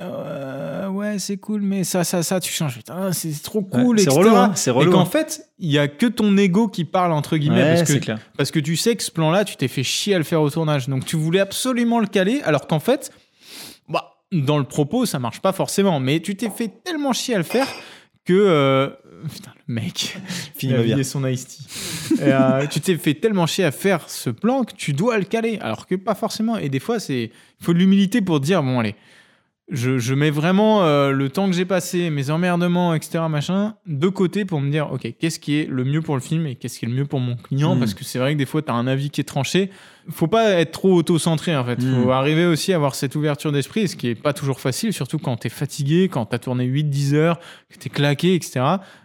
euh, ouais c'est cool mais ça ça ça tu changes Putain, c'est trop cool Ouais, c'est relou, hein, c'est et relou, qu'en hein. fait il y a que ton ego qui parle entre guillemets Ouais, parce que clair. parce que tu sais que ce plan-là, tu t'es fait chier à le faire au tournage. Donc tu voulais absolument le caler, alors qu'en fait, dans le propos, ça marche pas forcément. Mais tu t'es fait tellement chier à le faire que. euh, Putain, le mec, Fini il a son iced tea. Et, euh, tu t'es fait tellement chier à faire ce plan que tu dois le caler, alors que pas forcément. Et des fois, c'est il faut de l'humilité pour dire bon allez, je, je mets vraiment euh, le temps que j'ai passé, mes emmerdements, etc., machin, de côté pour me dire, ok, qu'est-ce qui est le mieux pour le film et qu'est-ce qui est le mieux pour mon client? Mm. Parce que c'est vrai que des fois, tu as un avis qui est tranché. Faut pas être trop auto-centré, en fait. Mm. Faut arriver aussi à avoir cette ouverture d'esprit, ce qui est pas toujours facile, surtout quand tu es fatigué, quand tu as tourné 8-10 heures, que tu es claqué, etc.,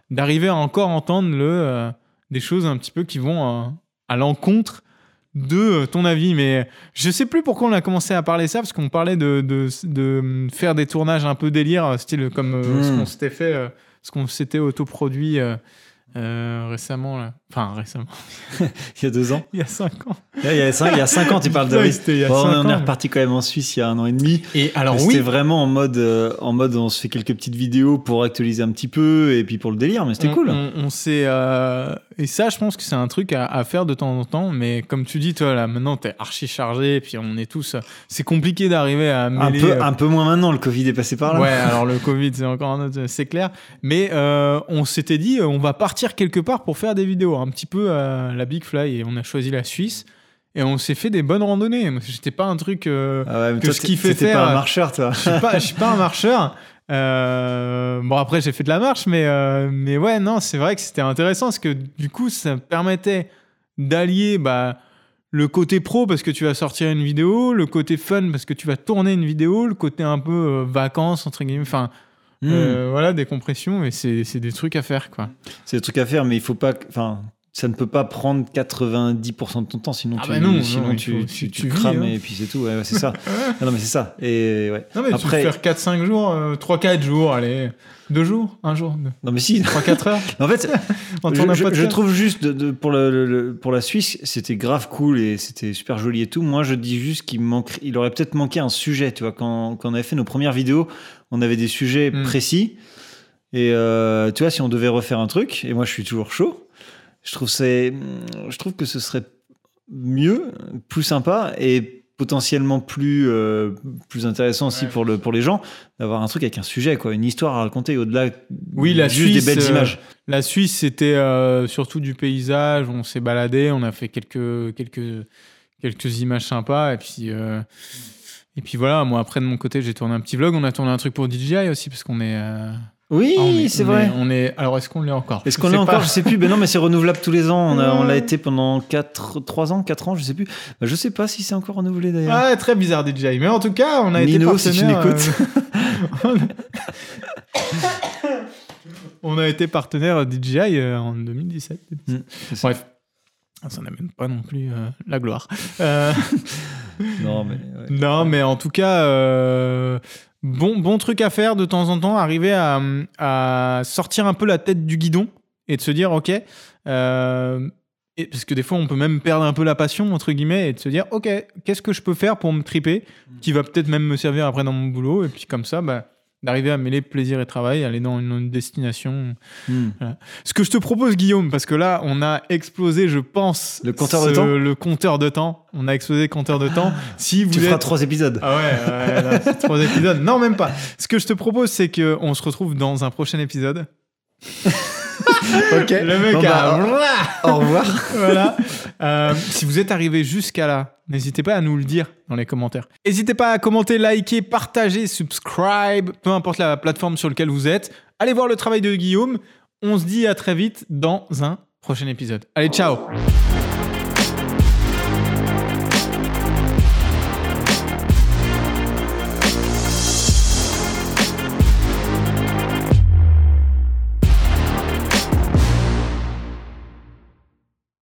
d'arriver à encore entendre le, euh, des choses un petit peu qui vont euh, à l'encontre de euh, ton avis, mais je sais plus pourquoi on a commencé à parler ça, parce qu'on parlait de, de, de faire des tournages un peu délire, euh, style comme euh, ce Mm. qu'on s'était fait, euh, ce qu'on s'était autoproduit euh, récemment, là. Enfin récemment, Il y a deux ans. il y a cinq ans. Là, il, y a cinq, il y a cinq ans, tu parles de risque. Bon, on est reparti quand même en Suisse il y a un an et demi. Et alors oui, C'était vraiment en mode, euh, en mode, on se fait quelques petites vidéos pour actualiser un petit peu et puis pour le délire, mais c'était cool. On, on s'est, euh, et ça, je pense que c'est un truc à, à faire de temps en temps. Mais comme tu dis, toi, là, maintenant, t'es archi chargé. Et puis, on est tous. C'est compliqué d'arriver à un, peu, euh, un peu moins maintenant, le Covid est passé par là. Ouais, alors le Covid, c'est encore un autre, c'est clair. Mais on s'était dit, on va partir quelque part pour faire des vidéos, un petit peu à la Big Fly, et on a choisi la Suisse. Et on s'est fait des bonnes randonnées. J'étais pas un truc. euh, Ah ouais, que toi, fait t'étais faire, pas un marcheur, toi. je suis pas, je suis pas un marcheur. Euh, bon après j'ai fait de la marche, mais euh, mais ouais non c'est vrai que c'était intéressant parce que du coup ça me permettait d'allier bah le côté pro parce que tu vas sortir une vidéo, le côté fun parce que tu vas tourner une vidéo, le côté un peu euh, vacances entre guillemets, enfin Hmm. euh, voilà décompression et c'est c'est des trucs à faire quoi. C'est des trucs à faire, mais il faut pas. Enfin, ça ne peut pas prendre 90% de ton temps, sinon Ah tu, bah non, sinon non, tu, faut- tu, tu- tu tu vis, crames hein. et puis c'est tout. Ouais, ouais, c'est ça. Ah non, mais c'est ça. Et ouais. Non mais Après, tu peux faire 4-5 jours, 3-4 jours, allez, 2 jours, 1 jour, non mais si. 3-4 heures. En fait, On je, je- je trouve juste de- de- pour, le, le- le- pour la Suisse, c'était grave cool et c'était super joli et tout. Moi, je dis juste qu'il manque, il aurait peut-être manqué un sujet. Tu vois, quand, quand on avait fait nos premières vidéos, on avait des sujets Mm. précis. Et euh, tu vois, si on devait refaire un truc, et moi je suis toujours chaud, je trouve, c'est, je trouve que ce serait mieux, plus sympa et potentiellement plus, euh, plus intéressant aussi Ouais. pour, le, pour les gens d'avoir un truc avec un sujet, quoi, une histoire à raconter au-delà Oui, la juste Suisse, des belles euh, images. La Suisse, c'était surtout du paysage. On s'est baladé, on a fait quelques, quelques, quelques images sympas. Et puis, et puis voilà, moi, après, de mon côté, j'ai tourné un petit vlog. On a tourné un truc pour DJI aussi, parce qu'on est. euh, Oui, ah, c'est vrai. est- on est, alors, est-ce qu'on l'est encore? Est-ce qu'on l'a encore? Je sais plus. Ben non, mais c'est renouvelable tous les ans. On a- on l'a été pendant 4, 3 ans, 4 ans, je sais plus. Ben, je sais pas si c'est encore renouvelé d'ailleurs. Ouais, très bizarre DJI. Mais en tout cas, on a été Nino, si tu partenaire. euh, on a été partenaire DJI euh, en 2017. Mm, c'est ça. Bref. Ça n'amène pas non plus euh, la gloire. Euh, Non, mais ouais. Non, mais en tout cas, euh, bon, bon truc à faire de temps en temps, arriver à, à sortir un peu la tête du guidon et de se dire, ok, et, parce que des fois, on peut même perdre un peu la passion, entre guillemets, et de se dire, ok, qu'est-ce que je peux faire pour me triper, qui va peut-être même me servir après dans mon boulot, et puis comme ça, bah, d'arriver à mêler plaisir et travail, aller dans une, une destination. Hmm. Ce que je te propose, Guillaume, parce que là, on a explosé, je pense, Le compteur de temps Le compteur de temps. On a explosé le compteur de temps. Si vous Tu êtes feras 3 épisodes. ah ouais, ouais là, c'est trois épisodes. Non, même pas. Ce que je te propose, c'est qu'on se retrouve dans un prochain épisode. ok. Le mec Bon, a... bah, Au revoir. voilà. Euh, si vous êtes arrivé jusqu'à là, n'hésitez pas à nous le dire dans les commentaires. N'hésitez pas à commenter, liker, partager, subscribe, peu importe la plateforme sur laquelle vous êtes. Allez voir le travail de Guillaume. On se dit à très vite dans un prochain épisode. Allez, ciao